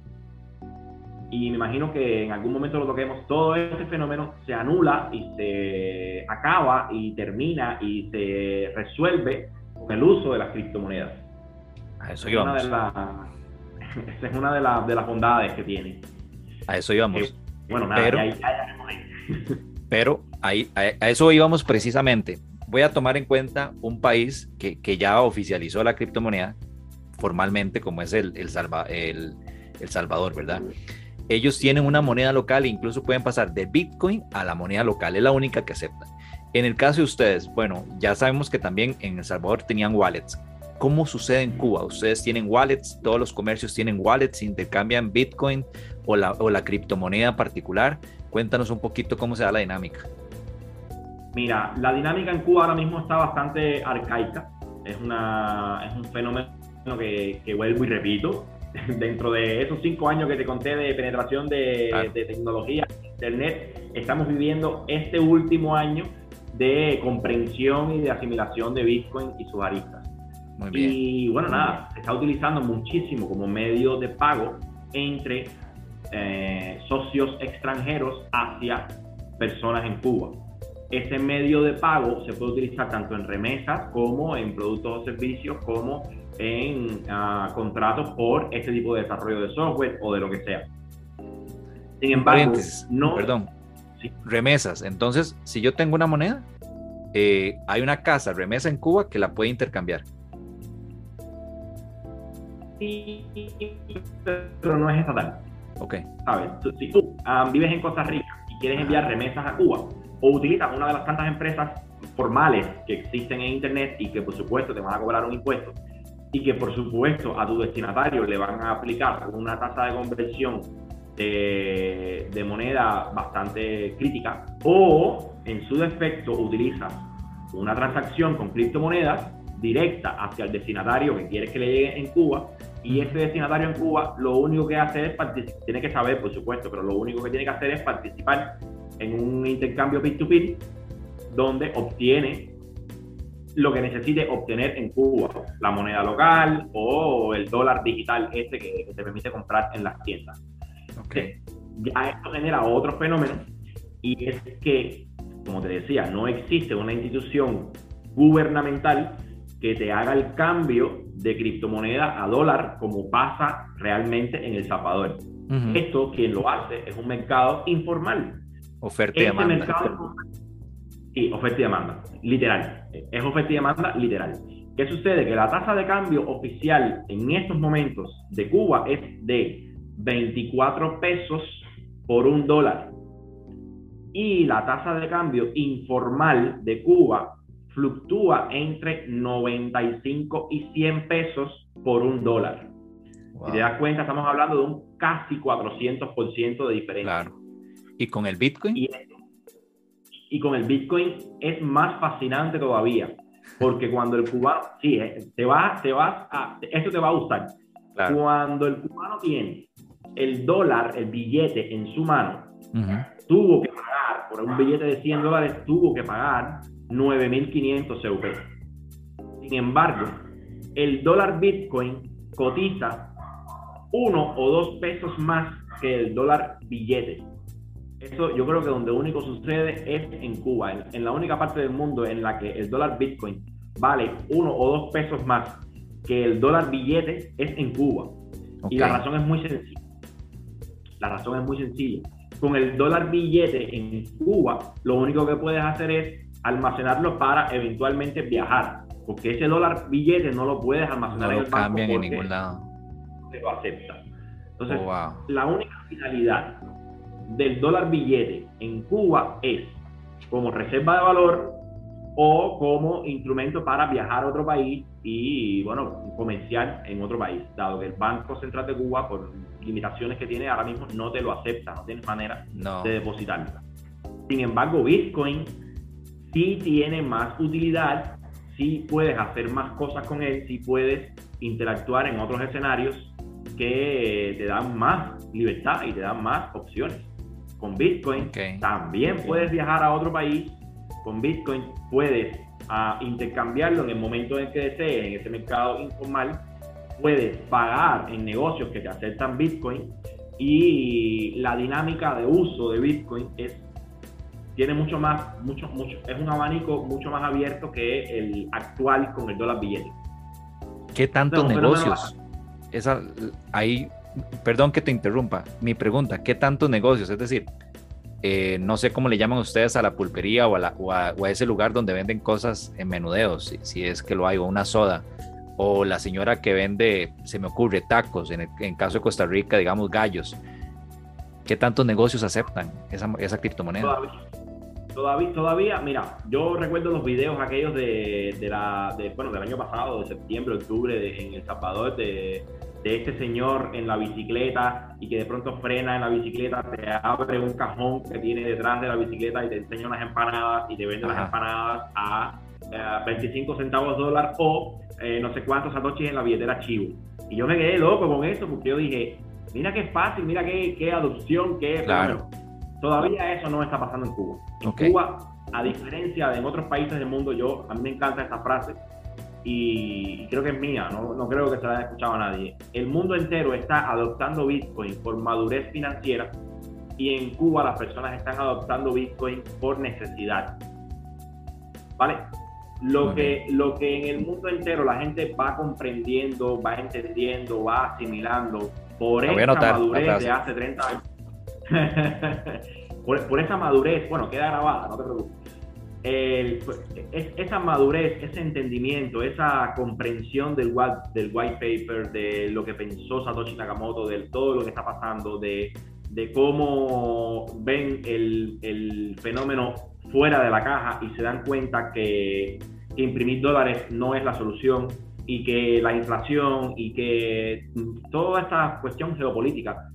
y me imagino que en algún momento lo toquemos, todo este fenómeno se anula y se acaba y termina y se resuelve con el uso de las criptomonedas. A eso íbamos. Esa es una de, de, las bondades que tiene. A eso íbamos. Eh, bueno, nada, pero, *laughs* pero ahí, a, eso íbamos precisamente. Voy a tomar en cuenta un país que, que ya oficializó la criptomoneda formalmente, como es el, el, Salva, el, el Salvador, ¿verdad? ellos tienen una moneda local e incluso pueden pasar de Bitcoin a la moneda local, es la única que aceptan. En el caso de ustedes, bueno, ya sabemos que también en El Salvador tenían wallets. ¿Cómo sucede en Cuba? ¿Ustedes tienen wallets? ¿Todos los comercios tienen wallets? ¿Intercambian Bitcoin o la, o la criptomoneda particular? Cuéntanos un poquito cómo se da la dinámica. Mira, la dinámica en Cuba ahora mismo está bastante arcaica. Es, una, es un fenómeno que, que vuelvo y repito, *laughs* dentro de esos cinco años que te conté de penetración de, tecnología, Internet, estamos viviendo este último año de comprensión y de asimilación de Bitcoin y sus aristas. Y bueno, nada, se está utilizando muchísimo como medio de pago entre eh, socios extranjeros hacia personas en Cuba. Ese medio de pago se puede utilizar tanto en remesas como en productos o servicios como en uh, contratos por este tipo de desarrollo de software o de lo que sea. Sin embargo, no. Perdón. Remesas. Entonces, si yo tengo una moneda, eh, hay una casa remesa en Cuba que la puede intercambiar. Sí, pero no es estatal. Ok. ¿Sabes? Si tú um, vives en Costa Rica y quieres enviar remesas a Cuba, o utilizas una de las tantas empresas formales que existen en Internet y que por supuesto te van a cobrar un impuesto, y que por supuesto a tu destinatario le van a aplicar una tasa de conversión de, moneda bastante crítica o en su defecto utilizas una transacción con criptomonedas directa hacia el destinatario que quieres que le llegue en Cuba y ese destinatario en Cuba lo único que hace es participar, tiene que saber por supuesto, pero lo único que tiene que hacer es participar en un intercambio peer-to-peer donde obtiene lo que necesite obtener en Cuba, la moneda local o el dólar digital este que, te permite comprar en las tiendas. Okay. Ya esto genera otro fenómeno y es que, como te decía, no existe una institución gubernamental que te haga el cambio de criptomoneda a dólar como pasa realmente en El Salvador. Esto, quien lo hace, es un mercado informal. Oferta y este demanda. Sí, oferta y demanda, literal. Es oferta y demanda literal. ¿Qué sucede? Que la tasa de cambio oficial en estos momentos de Cuba es de 24 pesos por un dólar. Y la tasa de cambio informal de Cuba fluctúa entre 95 y 100 pesos por un dólar. Si te das cuenta, estamos hablando de un casi 400% de diferencia. Claro. ¿Y con el Bitcoin? y con el Bitcoin es más fascinante todavía. Porque cuando el cubano, sí, eh, te vas, te vas a, esto te va a gustar. Cuando el cubano tiene el dólar, el billete en su mano, tuvo que pagar, por un billete de 100 dólares, tuvo que pagar 9.500 CUP. Sin embargo, el dólar Bitcoin cotiza uno o dos pesos más que el dólar billete. Eso yo creo que donde único sucede es en Cuba, en, la única parte del mundo en la que el dólar Bitcoin vale uno o dos pesos más que el dólar billete es en Cuba. Y la razón es muy sencilla. La razón es muy sencilla. Con el dólar billete en Cuba, lo único que puedes hacer es almacenarlo para eventualmente viajar. Porque ese dólar billete no lo puedes almacenar en el banco. en ningún lado. Se lo acepta. Entonces, oh, la única finalidad del dólar billete en Cuba es como reserva de valor o como instrumento para viajar a otro país y, bueno, comerciar en otro país, dado que el Banco Central de Cuba, por limitaciones que tiene ahora mismo, no te lo acepta, no tienes manera de depositarlo. Sin embargo, Bitcoin sí tiene más utilidad, sí puedes hacer más cosas con él, sí puedes interactuar en otros escenarios que te dan más libertad y te dan más opciones. Con Bitcoin también puedes viajar a otro país. Con Bitcoin puedes ah, intercambiarlo en el momento en que desees, en ese mercado informal. Puedes pagar en negocios que te aceptan Bitcoin y la dinámica de uso de Bitcoin es tiene mucho más, mucho, mucho, es un abanico mucho más abierto que el actual con el dólar billete. ¿Qué tantos negocios? esa, ahí, perdón que te interrumpa, mi pregunta, ¿qué tantos negocios? Es decir, eh, no sé cómo le llaman ustedes a la pulpería o a, la, o, a, ese lugar donde venden cosas en menudeos, si, es que lo hay, o una soda, o la señora que vende, se me ocurre, tacos, en el caso de Costa Rica, digamos, gallos. ¿Qué tantos negocios aceptan esa, esa criptomoneda? Todavía, todavía, mira, yo recuerdo los videos aquellos de, de la, de, bueno, del año pasado, de septiembre, octubre, en El Salvador, de, de este señor en la bicicleta y que de pronto frena en la bicicleta, te abre un cajón que tiene detrás de la bicicleta y te enseña unas empanadas y te vende las empanadas a 25 eh, centavos dólar o eh, no sé cuántos satoshis en la billetera Chivo. Y yo me quedé loco con eso porque yo dije, mira qué fácil, mira qué, qué adopción, qué... Claro. Todavía eso no está pasando en Cuba. En Cuba, a diferencia de en otros países del mundo, yo a mí me encanta esta frase y creo que es mía, no, no creo que se la haya escuchado a nadie. El mundo entero está adoptando Bitcoin por madurez financiera y en Cuba las personas están adoptando Bitcoin por necesidad. ¿Vale? Lo que, lo que en el mundo entero la gente va comprendiendo, va entendiendo, va asimilando por esa madurez de hace 30 años *laughs* por, esa madurez, bueno, queda grabada, no te preocupes. esa madurez, ese entendimiento, esa comprensión del, del white paper, de lo que pensó Satoshi Nakamoto, de todo lo que está pasando, de, de cómo ven el, el, fenómeno fuera de la caja y se dan cuenta que, imprimir dólares no es la solución y que la inflación y que toda esta cuestión geopolítica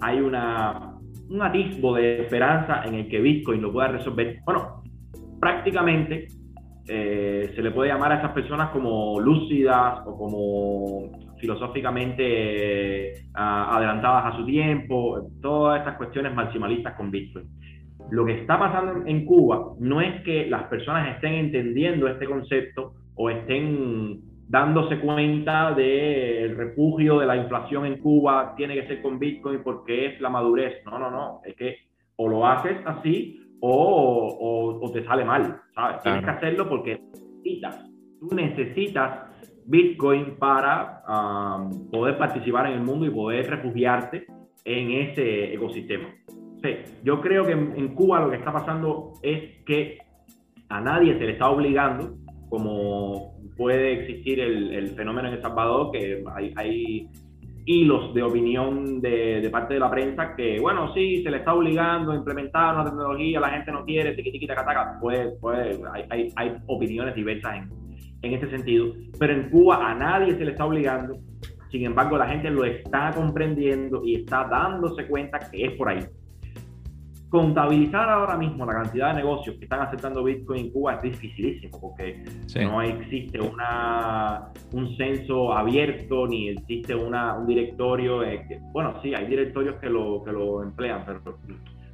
hay una un atisbo de esperanza en el que Bitcoin lo pueda resolver. Bueno, prácticamente eh, se le puede llamar a esas personas como lúcidas o como filosóficamente eh, adelantadas a su tiempo, todas estas cuestiones maximalistas con Bitcoin. Lo que está pasando en Cuba no es que las personas estén entendiendo este concepto o estén dándose cuenta del refugio de la inflación en Cuba tiene que ser con Bitcoin porque es la madurez. No, no, no. Es que o lo haces así o, o, te sale mal, ¿sabes? Tienes que hacerlo porque necesitas, tú necesitas Bitcoin para um, poder participar en el mundo y poder refugiarte en ese ecosistema. yo creo que en Cuba lo que está pasando es que a nadie se le está obligando, como puede existir el, fenómeno en El Salvador, que hay, hilos de opinión de, parte de la prensa que, bueno, sí, se le está obligando a implementar una tecnología, la gente no quiere, tiqui, pues, pues hay, hay, opiniones diversas en, en ese sentido. Pero en Cuba a nadie se le está obligando, sin embargo la gente lo está comprendiendo y está dándose cuenta que es por ahí. Contabilizar ahora mismo la cantidad de negocios que están aceptando Bitcoin en Cuba es dificilísimo porque no existe una, un censo abierto ni existe una, un directorio. bueno, sí, hay directorios que lo, que lo emplean, pero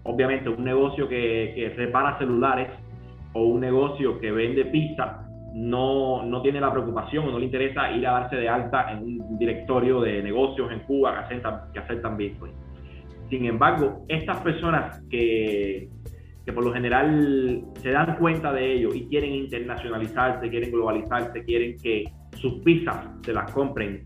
obviamente un negocio que, que repara celulares o un negocio que vende pizza no, no tiene la preocupación o no le interesa ir a darse de alta en un directorio de negocios en Cuba que aceptan, que aceptan Bitcoin. Sin embargo, estas personas que, que por lo general se dan cuenta de ello y quieren internacionalizarse, quieren globalizarse, quieren que sus pizzas se las compren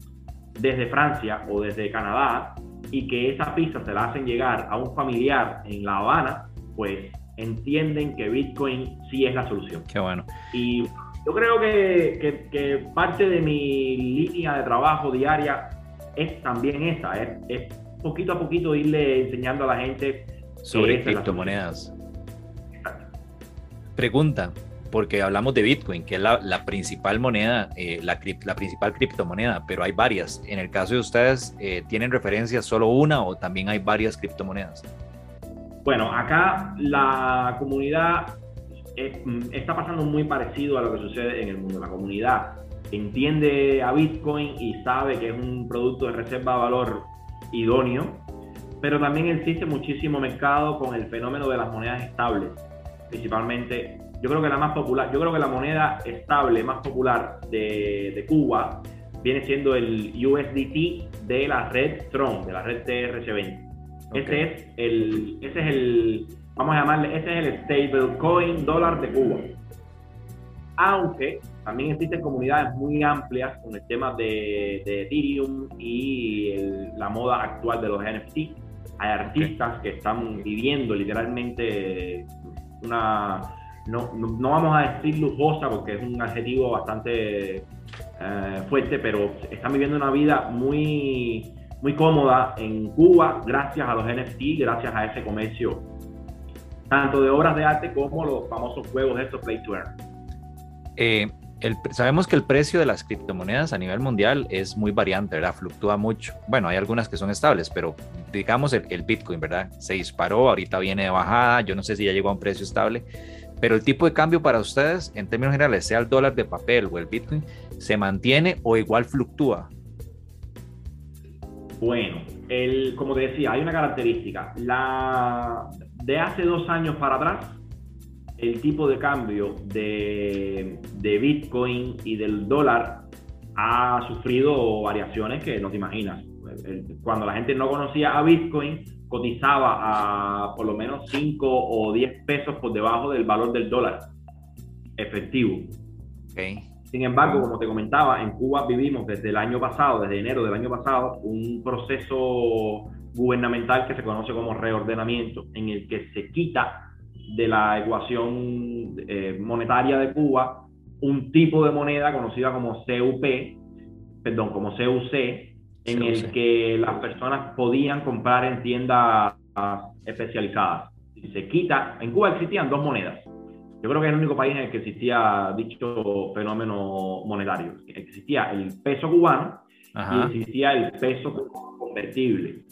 desde Francia o desde Canadá y que esas pizzas se las hacen llegar a un familiar en La Habana, pues entienden que Bitcoin sí es la solución. Qué bueno. Y yo creo que, que, parte de mi línea de trabajo diaria es también esa, es poquito a poquito irle enseñando a la gente sobre criptomonedas. Pregunta, porque hablamos de Bitcoin, que es la, principal moneda, eh, la, la, principal criptomoneda, pero hay varias. En el caso de ustedes, eh, ¿tienen referencia solo una o también hay varias criptomonedas? Bueno, acá la comunidad eh, mm, está pasando muy parecido a lo que sucede en el mundo. La comunidad entiende a Bitcoin y sabe que es un producto de reserva de valor idóneo, pero también existe muchísimo mercado con el fenómeno de las monedas estables, principalmente. Yo creo que la más popular, yo creo que la moneda estable más popular de, Cuba viene siendo el USDT de la red Tron, de la red TRC20. Ese es el, ese es el, vamos a llamarle, ese es el stablecoin dólar de Cuba. Aunque también existen comunidades muy amplias con el tema de, Ethereum y la moda actual de los NFT. Hay artistas que están viviendo literalmente una, no, no, vamos a decir lujosa porque es un adjetivo bastante eh, fuerte, pero están viviendo una vida muy, muy cómoda en Cuba gracias a los NFT, gracias a ese comercio, tanto de obras de arte como los famosos juegos estos Play to Earn. Eh, sabemos que el precio de las criptomonedas a nivel mundial es muy variante, ¿verdad? Fluctúa mucho. Bueno, hay algunas que son estables, pero digamos el, Bitcoin, ¿verdad? Se disparó, ahorita viene de bajada, yo no sé si ya llegó a un precio estable, pero el tipo de cambio para ustedes, en términos generales, sea el dólar de papel o el Bitcoin, ¿se mantiene o igual fluctúa? Bueno, el, como te decía, hay una característica. La, de hace dos años para atrás, el tipo de cambio de, Bitcoin y del dólar ha sufrido variaciones que no te imaginas. Cuando la gente no conocía a Bitcoin, cotizaba a por lo menos 5 o 10 pesos por debajo del valor del dólar efectivo. Sin embargo, como te comentaba, en Cuba vivimos desde el año pasado, desde enero del año pasado, un proceso gubernamental que se conoce como reordenamiento, en el que se quita de la ecuación eh, monetaria de Cuba un tipo de moneda conocida como CUP, perdón, como CUC, en el que las personas podían comprar en tiendas especializadas. Se quita, en Cuba existían dos monedas. Yo creo que es el único país en el que existía dicho fenómeno monetario. Existía el peso cubano y existía el peso convertible,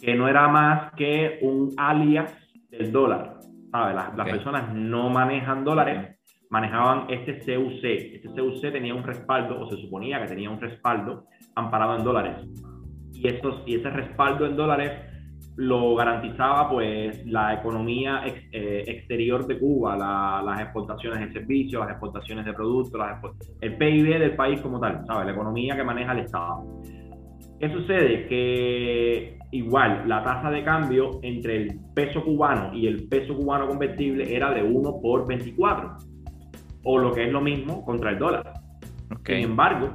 que no era más que un alias del dólar. Las, personas no manejan dólares, manejaban este CUC. Este CUC tenía un respaldo, o se suponía que tenía un respaldo amparado en dólares. Y, estos, y ese respaldo en dólares lo garantizaba pues la economía eh, exterior de Cuba, las exportaciones de servicios, las exportaciones de productos, el PIB del país como tal, ¿sabes? la economía que maneja el Estado. ¿Qué sucede? Que igual la tasa de cambio entre el peso cubano y el peso cubano convertible era de 1 por 24, o lo que es lo mismo contra el dólar. Sin embargo,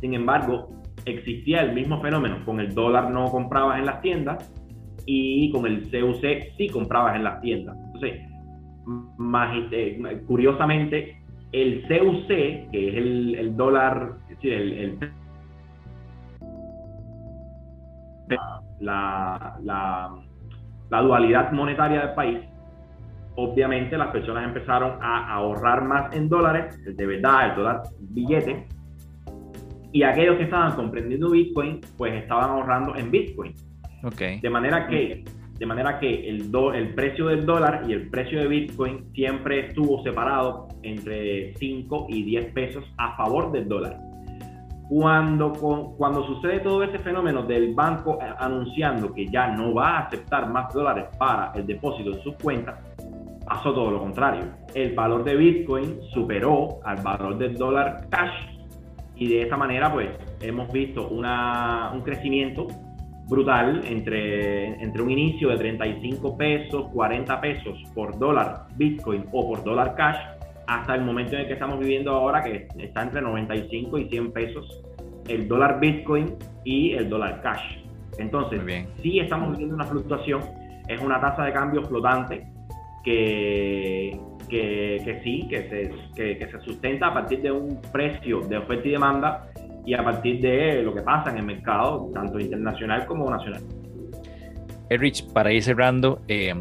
sin embargo, existía el mismo fenómeno. Con el dólar no comprabas en las tiendas y con el CUC sí comprabas en las tiendas. Entonces, curiosamente, el CUC, que es el, dólar, es decir, el la, la, dualidad monetaria del país, obviamente las personas empezaron a ahorrar más en dólares, de verdad, el dólar billete, y aquellos que estaban comprendiendo Bitcoin, pues estaban ahorrando en Bitcoin. Okay. De manera que de manera que el, el precio del dólar y el precio de Bitcoin siempre estuvo separado entre 5 y 10 pesos a favor del dólar. Cuando, cuando sucede todo este fenómeno del banco anunciando que ya no va a aceptar más dólares para el depósito en sus cuentas, pasó todo lo contrario. El valor de Bitcoin superó al valor del dólar cash y de esa manera pues hemos visto una, un crecimiento brutal entre, entre un inicio de 35 pesos, 40 pesos por dólar Bitcoin o por dólar cash, hasta el momento en el que estamos viviendo ahora, que está entre 95 y 100 pesos el dólar Bitcoin y el dólar cash. Entonces, sí estamos viviendo una fluctuación, es una tasa de cambio flotante que, que, sí, que se, que, que se sustenta a partir de un precio de oferta y demanda y a partir de lo que pasa en el mercado, tanto internacional como nacional. Erich, para ir cerrando, eh,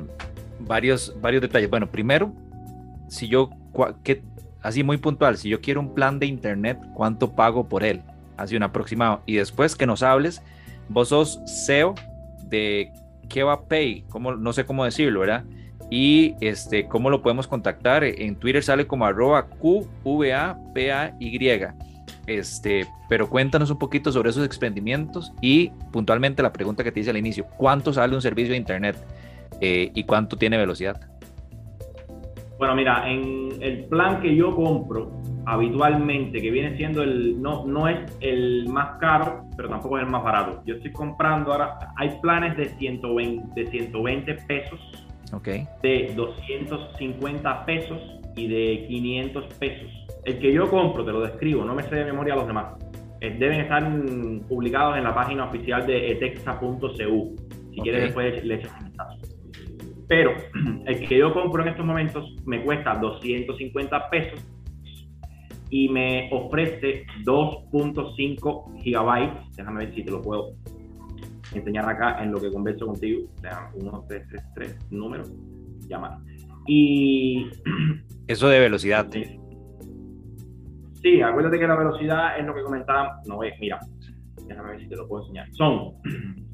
varios, varios detalles. Bueno, primero, si yo, así muy puntual, si yo quiero un plan de internet, ¿cuánto pago por él? Así un aproximado. Y después que nos hables, vos sos CEO de Keva Pay, como, no sé cómo decirlo, ¿verdad? Y este, cómo lo podemos contactar. En Twitter sale como arroba QVAPAY. Este, pero cuéntanos un poquito sobre esos expendimientos y puntualmente la pregunta que te hice al inicio, ¿cuánto sale un servicio de Internet eh, y cuánto tiene velocidad? Bueno, mira, en el plan que yo compro habitualmente, que viene siendo el, no, no es el más caro, pero tampoco es el más barato. Yo estoy comprando ahora, hay planes de 120, de 120 pesos, okay. de 250 pesos y de 500 pesos el que yo compro, te lo describo, no me sé de memoria a los demás. Eh, deben estar publicados en la página oficial de etexa.cu. Si quieres, después le echas un vistazo. Pero *clears throat* el que yo compro en estos momentos me cuesta 250 pesos y me ofrece 2.5 gigabytes. Déjame ver si te lo puedo enseñar acá en lo que converso contigo. 1, 3, 3, 3, número, llamar. Y. *clears throat* Eso de velocidad. Sí, acuérdate que la velocidad es lo que comentaba. No es, mira, déjame ver si te lo puedo enseñar. Son *clears throat*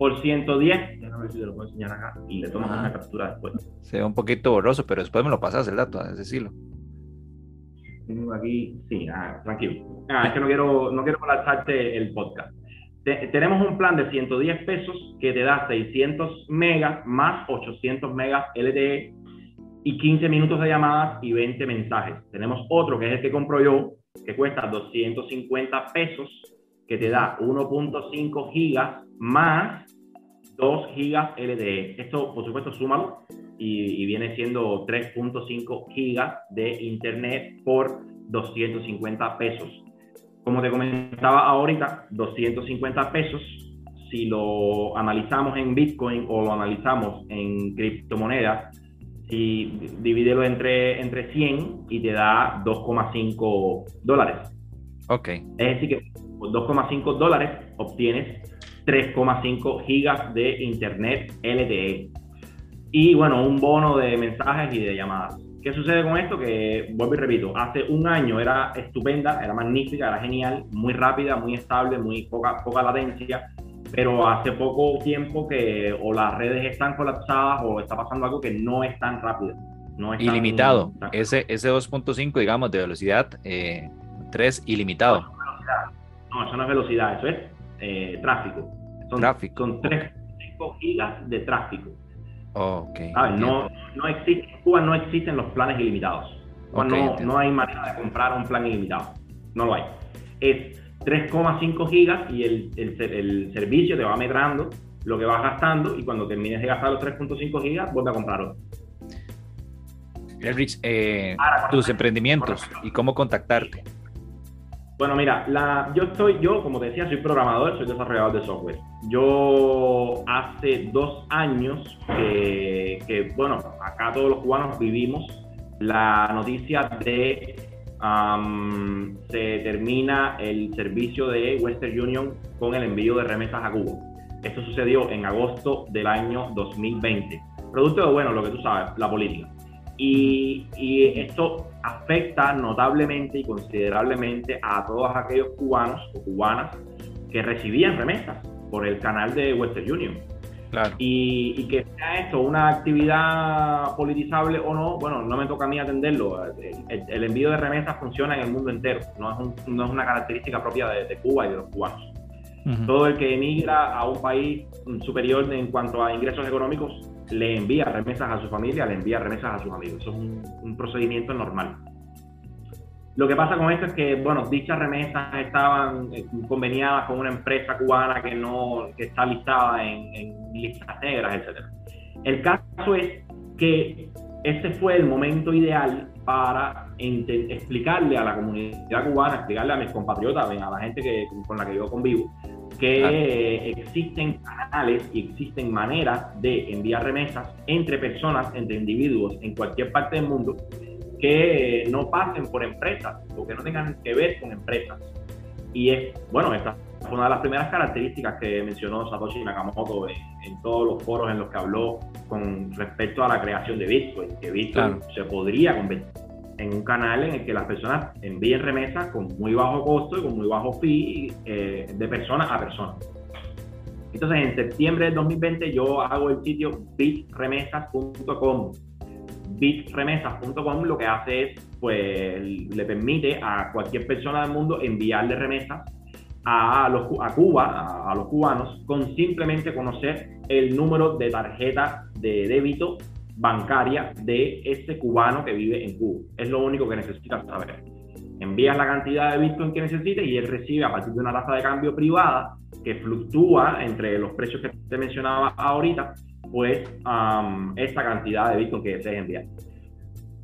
por 110, déjame ver si te lo puedo enseñar acá y le tomas una captura después. Se ve un poquito borroso, pero después me lo pasas el dato, es decirlo. Tengo aquí, sí, ah, tranquilo. Ah, es que no quiero, no quiero colapsarte el podcast. tenemos un plan de 110 pesos que te da 600 megas más 800 megas LTE y 15 minutos de llamadas y 20 mensajes. Tenemos otro que es el que compro yo, que cuesta 250 pesos, que te da 1.5 gigas más 2 gigas LTE. Esto, por supuesto, súmalo y, y viene siendo 3.5 gigas de internet por 250 pesos. Como te comentaba ahorita, 250 pesos, si lo analizamos en Bitcoin o lo analizamos en criptomonedas, y divídelo entre, entre 100 y te da 2,5 dólares. Ok. Es decir, que por 2,5 dólares obtienes 3,5 gigas de internet LTE. Y bueno, un bono de mensajes y de llamadas. ¿Qué sucede con esto? Que, vuelvo y repito, hace un año era estupenda, era magnífica, era genial, muy rápida, muy estable, muy poca, poca latencia pero hace poco tiempo que o las redes están colapsadas o está pasando algo que no es tan rápido. No es ilimitado. ese, ese 2.5, digamos, de velocidad, eh, 3 ilimitado. No, eso no es velocidad, eso es eh, tráfico. Son, tráfico. Son 3.5 gigas de tráfico. okay, no, no existe, en Cuba no existen los planes ilimitados. no, no hay manera de comprar un plan ilimitado. No lo hay. Es 3,5 gigas y el, el, servicio te va medrando lo que vas gastando y cuando termines de gastar los 3.5 gigas, vuelve a comprar otro. Rich, eh, tus emprendimientos y cómo contactarte. Bueno, mira, yo estoy, yo como te decía, soy programador, soy desarrollador de software. Yo hace dos años que, bueno, acá todos los cubanos vivimos la noticia de se termina el servicio de Western Union con el envío de remesas a Cuba. Esto sucedió en agosto del año 2020. Producto de, bueno, lo que tú sabes, la política. Y, esto afecta notablemente y considerablemente a todos aquellos cubanos o cubanas que recibían remesas por el canal de Western Union. Y, que sea esto una actividad politizable o no, bueno, no me toca a mí atenderlo. El, envío de remesas funciona en el mundo entero, no es, no es una característica propia de, Cuba y de los cubanos. Todo el que emigra a un país superior en cuanto a ingresos económicos le envía remesas a su familia, le envía remesas a sus amigos. Eso es un procedimiento normal. Lo que pasa con esto es que, bueno, dichas remesas estaban eh, conveniadas con una empresa cubana que no que está listada en, listas negras, etc. El caso es que ese fue el momento ideal para explicarle a la comunidad cubana, explicarle a mis compatriotas, a la gente que, con la que yo convivo, que existen canales y existen maneras de enviar remesas entre personas, entre individuos en cualquier parte del mundo que no pasen por empresas o que no tengan que ver con empresas. Y es, bueno, esta fue una de las primeras características que mencionó Satoshi Nakamoto en, todos los foros en los que habló con respecto a la creación de Bitcoin, que Bitcoin se podría convertir en un canal en el que las personas envíen remesas con muy bajo costo y con muy bajo fee eh, de persona a persona. Entonces, en septiembre del 2020 yo hago el sitio bitremesas.com bitremesas.com lo que hace es, pues, le permite a cualquier persona del mundo enviarle remesas a, los, a Cuba, a, los cubanos, con simplemente conocer el número de tarjeta de débito bancaria de ese cubano que vive en Cuba. Es lo único que necesitas saber. Envías la cantidad de Bitcoin que necesites y él recibe a partir de una tasa de cambio privada que fluctúa entre los precios que te mencionaba ahorita pues esta cantidad de Bitcoin que desees enviar.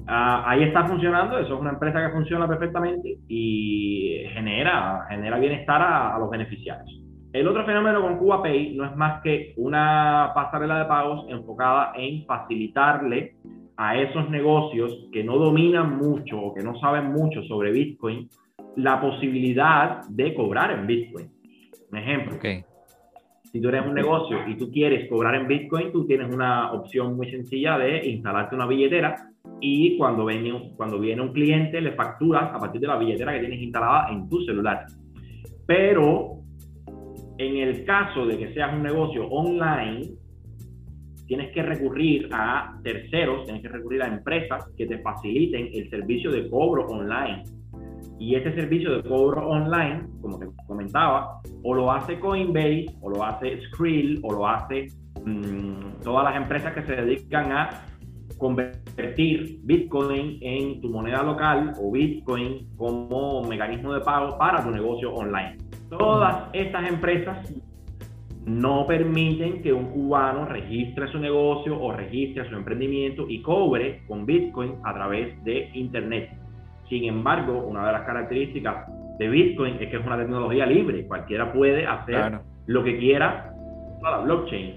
Ah, ahí está funcionando, eso es una empresa que funciona perfectamente y genera, genera bienestar a, los beneficiarios. El otro fenómeno con CubaPay no es más que una pasarela de pagos enfocada en facilitarle a esos negocios que no dominan mucho o que no saben mucho sobre Bitcoin la posibilidad de cobrar en Bitcoin. Un ejemplo. Okay. Si tú eres un negocio y tú quieres cobrar en Bitcoin, tú tienes una opción muy sencilla de instalarte una billetera y cuando viene, cuando viene un cliente le facturas a partir de la billetera que tienes instalada en tu celular. Pero en el caso de que seas un negocio online, tienes que recurrir a terceros, tienes que recurrir a empresas que te faciliten el servicio de cobro online. Y este servicio de cobro online, como te comentaba, o lo hace Coinbase, o lo hace Skrill, o lo hace mm, todas las empresas que se dedican a convertir Bitcoin en tu moneda local o Bitcoin como mecanismo de pago para tu negocio online. Todas estas empresas no permiten que un cubano registre su negocio o registre su emprendimiento y cobre con Bitcoin a través de Internet. Sin embargo, una de las características de Bitcoin es que es una tecnología libre. Cualquiera puede hacer lo que quiera con la blockchain.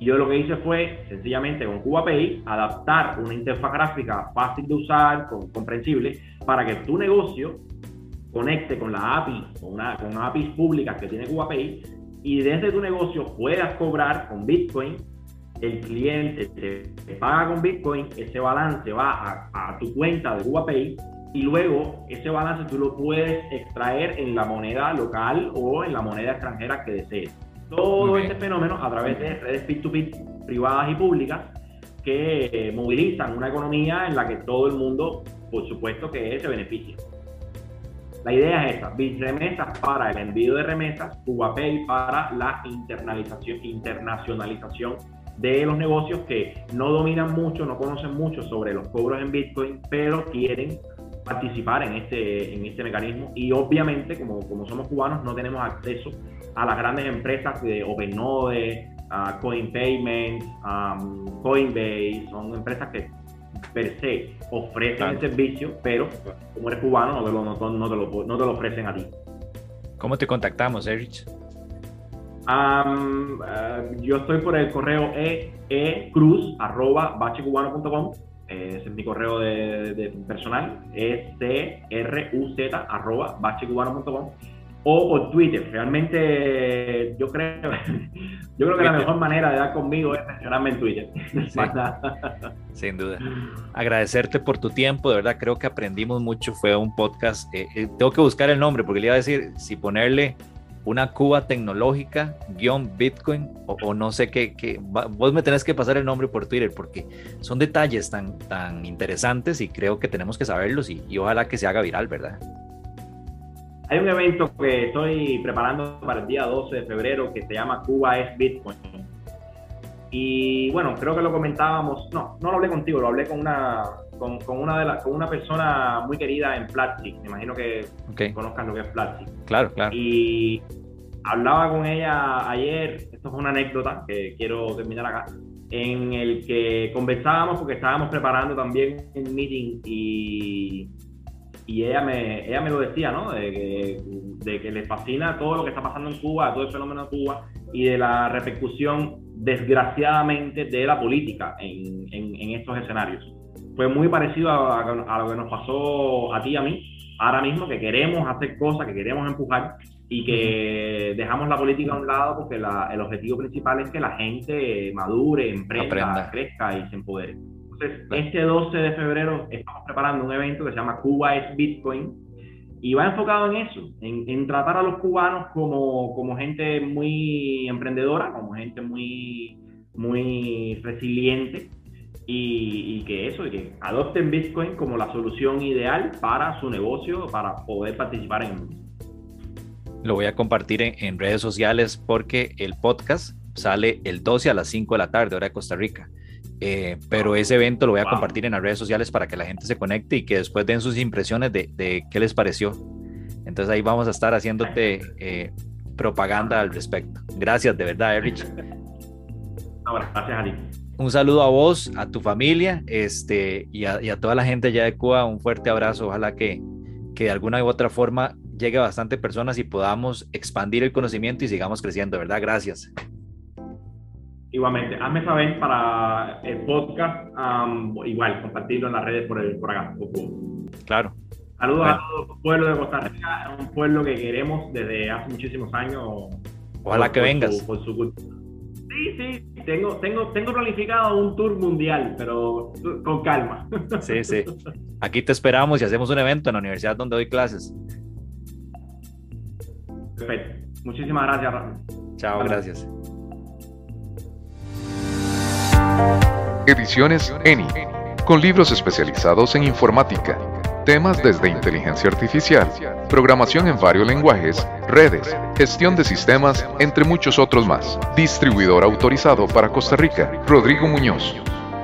Y yo lo que hice fue, sencillamente con CubaPay, adaptar una interfaz gráfica fácil de usar, comprensible, para que tu negocio conecte con la API, con una, con APIs públicas que tiene CubaPay, y desde tu negocio puedas cobrar con Bitcoin el cliente te, paga con Bitcoin, ese balance va a, a tu cuenta de CubaPay y luego ese balance tú lo puedes extraer en la moneda local o en la moneda extranjera que desees. Todo este fenómeno a través de redes P2P privadas y públicas que eh, movilizan una economía en la que todo el mundo, por supuesto, que se beneficia. La idea es esta, remesas para el envío de remesas, CubaPay para la internalización, internacionalización de los negocios que no dominan mucho, no conocen mucho sobre los cobros en Bitcoin, pero quieren participar en este, en este mecanismo. Y obviamente como, como somos cubanos no tenemos acceso a las grandes empresas de OpenNode, uh, CoinPayment, Coinbase, son empresas que per se ofrecen el servicio, pero como eres cubano no te, lo, no, te lo, no te lo ofrecen a ti. ¿Cómo te contactamos, Erich? Um, yo estoy por el correo e, e arroba bachecubano.com ese es mi correo de, personal, es arroba bachecubano.com o por Twitter. Realmente yo creo, *laughs* yo creo que la mejor manera de dar conmigo es mencionarme en Twitter. *laughs* Sin duda. Agradecerte por tu tiempo, de verdad creo que aprendimos mucho. Fue un podcast, eh, eh, tengo que buscar el nombre porque le iba a decir si ponerle una Cuba tecnológica, guion Bitcoin, o, no sé qué, qué, vos me tenés que pasar el nombre por Twitter, porque son detalles tan, tan interesantes y creo que tenemos que saberlos y, y ojalá que se haga viral, ¿verdad? Hay un evento que estoy preparando para el día 12 de febrero que se llama Cuba es Bitcoin. Y bueno, creo que lo comentábamos, no, no lo hablé contigo, lo hablé con una, con, una, de con una persona muy querida en Platzi. Me imagino que conozcan lo que es Platzi. Claro, claro. Y hablaba con ella ayer, esto es una anécdota que quiero terminar acá, en el que conversábamos porque estábamos preparando también un meeting y, y ella, me, ella me lo decía, ¿no? De que, de que le fascina todo lo que está pasando en Cuba, todo el fenómeno de Cuba y de la repercusión, desgraciadamente, de la política en, en estos escenarios fue muy parecido a, lo que nos pasó a ti y a mí, ahora mismo, que queremos hacer cosas, que queremos empujar y que dejamos la política a un lado porque el objetivo principal es que la gente madure, emprenda, crezca y se empodere. Entonces, este 12 de febrero estamos preparando un evento que se llama Cuba es Bitcoin y va enfocado en eso, en, en tratar a los cubanos como, como gente muy emprendedora, como gente muy, muy resiliente y, que eso, y que adopten Bitcoin como la solución ideal para su negocio, para poder participar en Lo voy a compartir en, redes sociales porque el podcast sale el 12 a las 5 de la tarde, hora de Costa Rica. Eh, pero ese evento lo voy a compartir en las redes sociales para que la gente se conecte y que después den sus impresiones de, de qué les pareció. Entonces ahí vamos a estar haciéndote eh, propaganda al respecto. Gracias, de verdad, Erich. gracias a ti un saludo a vos, a tu familia este, y, a, toda la gente allá de Cuba. Un fuerte abrazo. Ojalá que, que de alguna u otra forma llegue a bastante personas y podamos expandir el conocimiento y sigamos creciendo, ¿verdad? Gracias. Igualmente, hazme saber para el podcast, igual, compartirlo en las redes por, el, por acá. Claro. Saludos a todo el pueblo de Costa Rica, un pueblo que queremos desde hace muchísimos años. Ojalá que vengas. por su cultura. Sí, sí, tengo, tengo, tengo planificado un tour mundial, pero con calma. Sí, sí. Aquí te esperamos y hacemos un evento en la universidad donde doy clases. Perfecto. Muchísimas gracias, Rafa. Chao, gracias. Ediciones ENI, con libros especializados en informática Temas desde inteligencia artificial, programación en varios lenguajes, redes, gestión de sistemas, entre muchos otros más. Distribuidor autorizado para Costa Rica, Rodrigo Muñoz.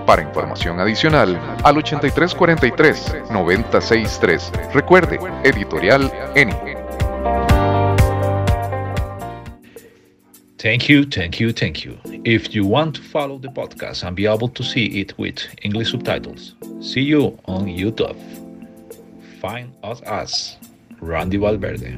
Para información adicional, al 8343-963. Recuerde, editorial ENI. Thank you, thank you, thank you. If you want to follow the podcast and be able to see it with English subtitles, see you on YouTube. find us as Randy Valverde.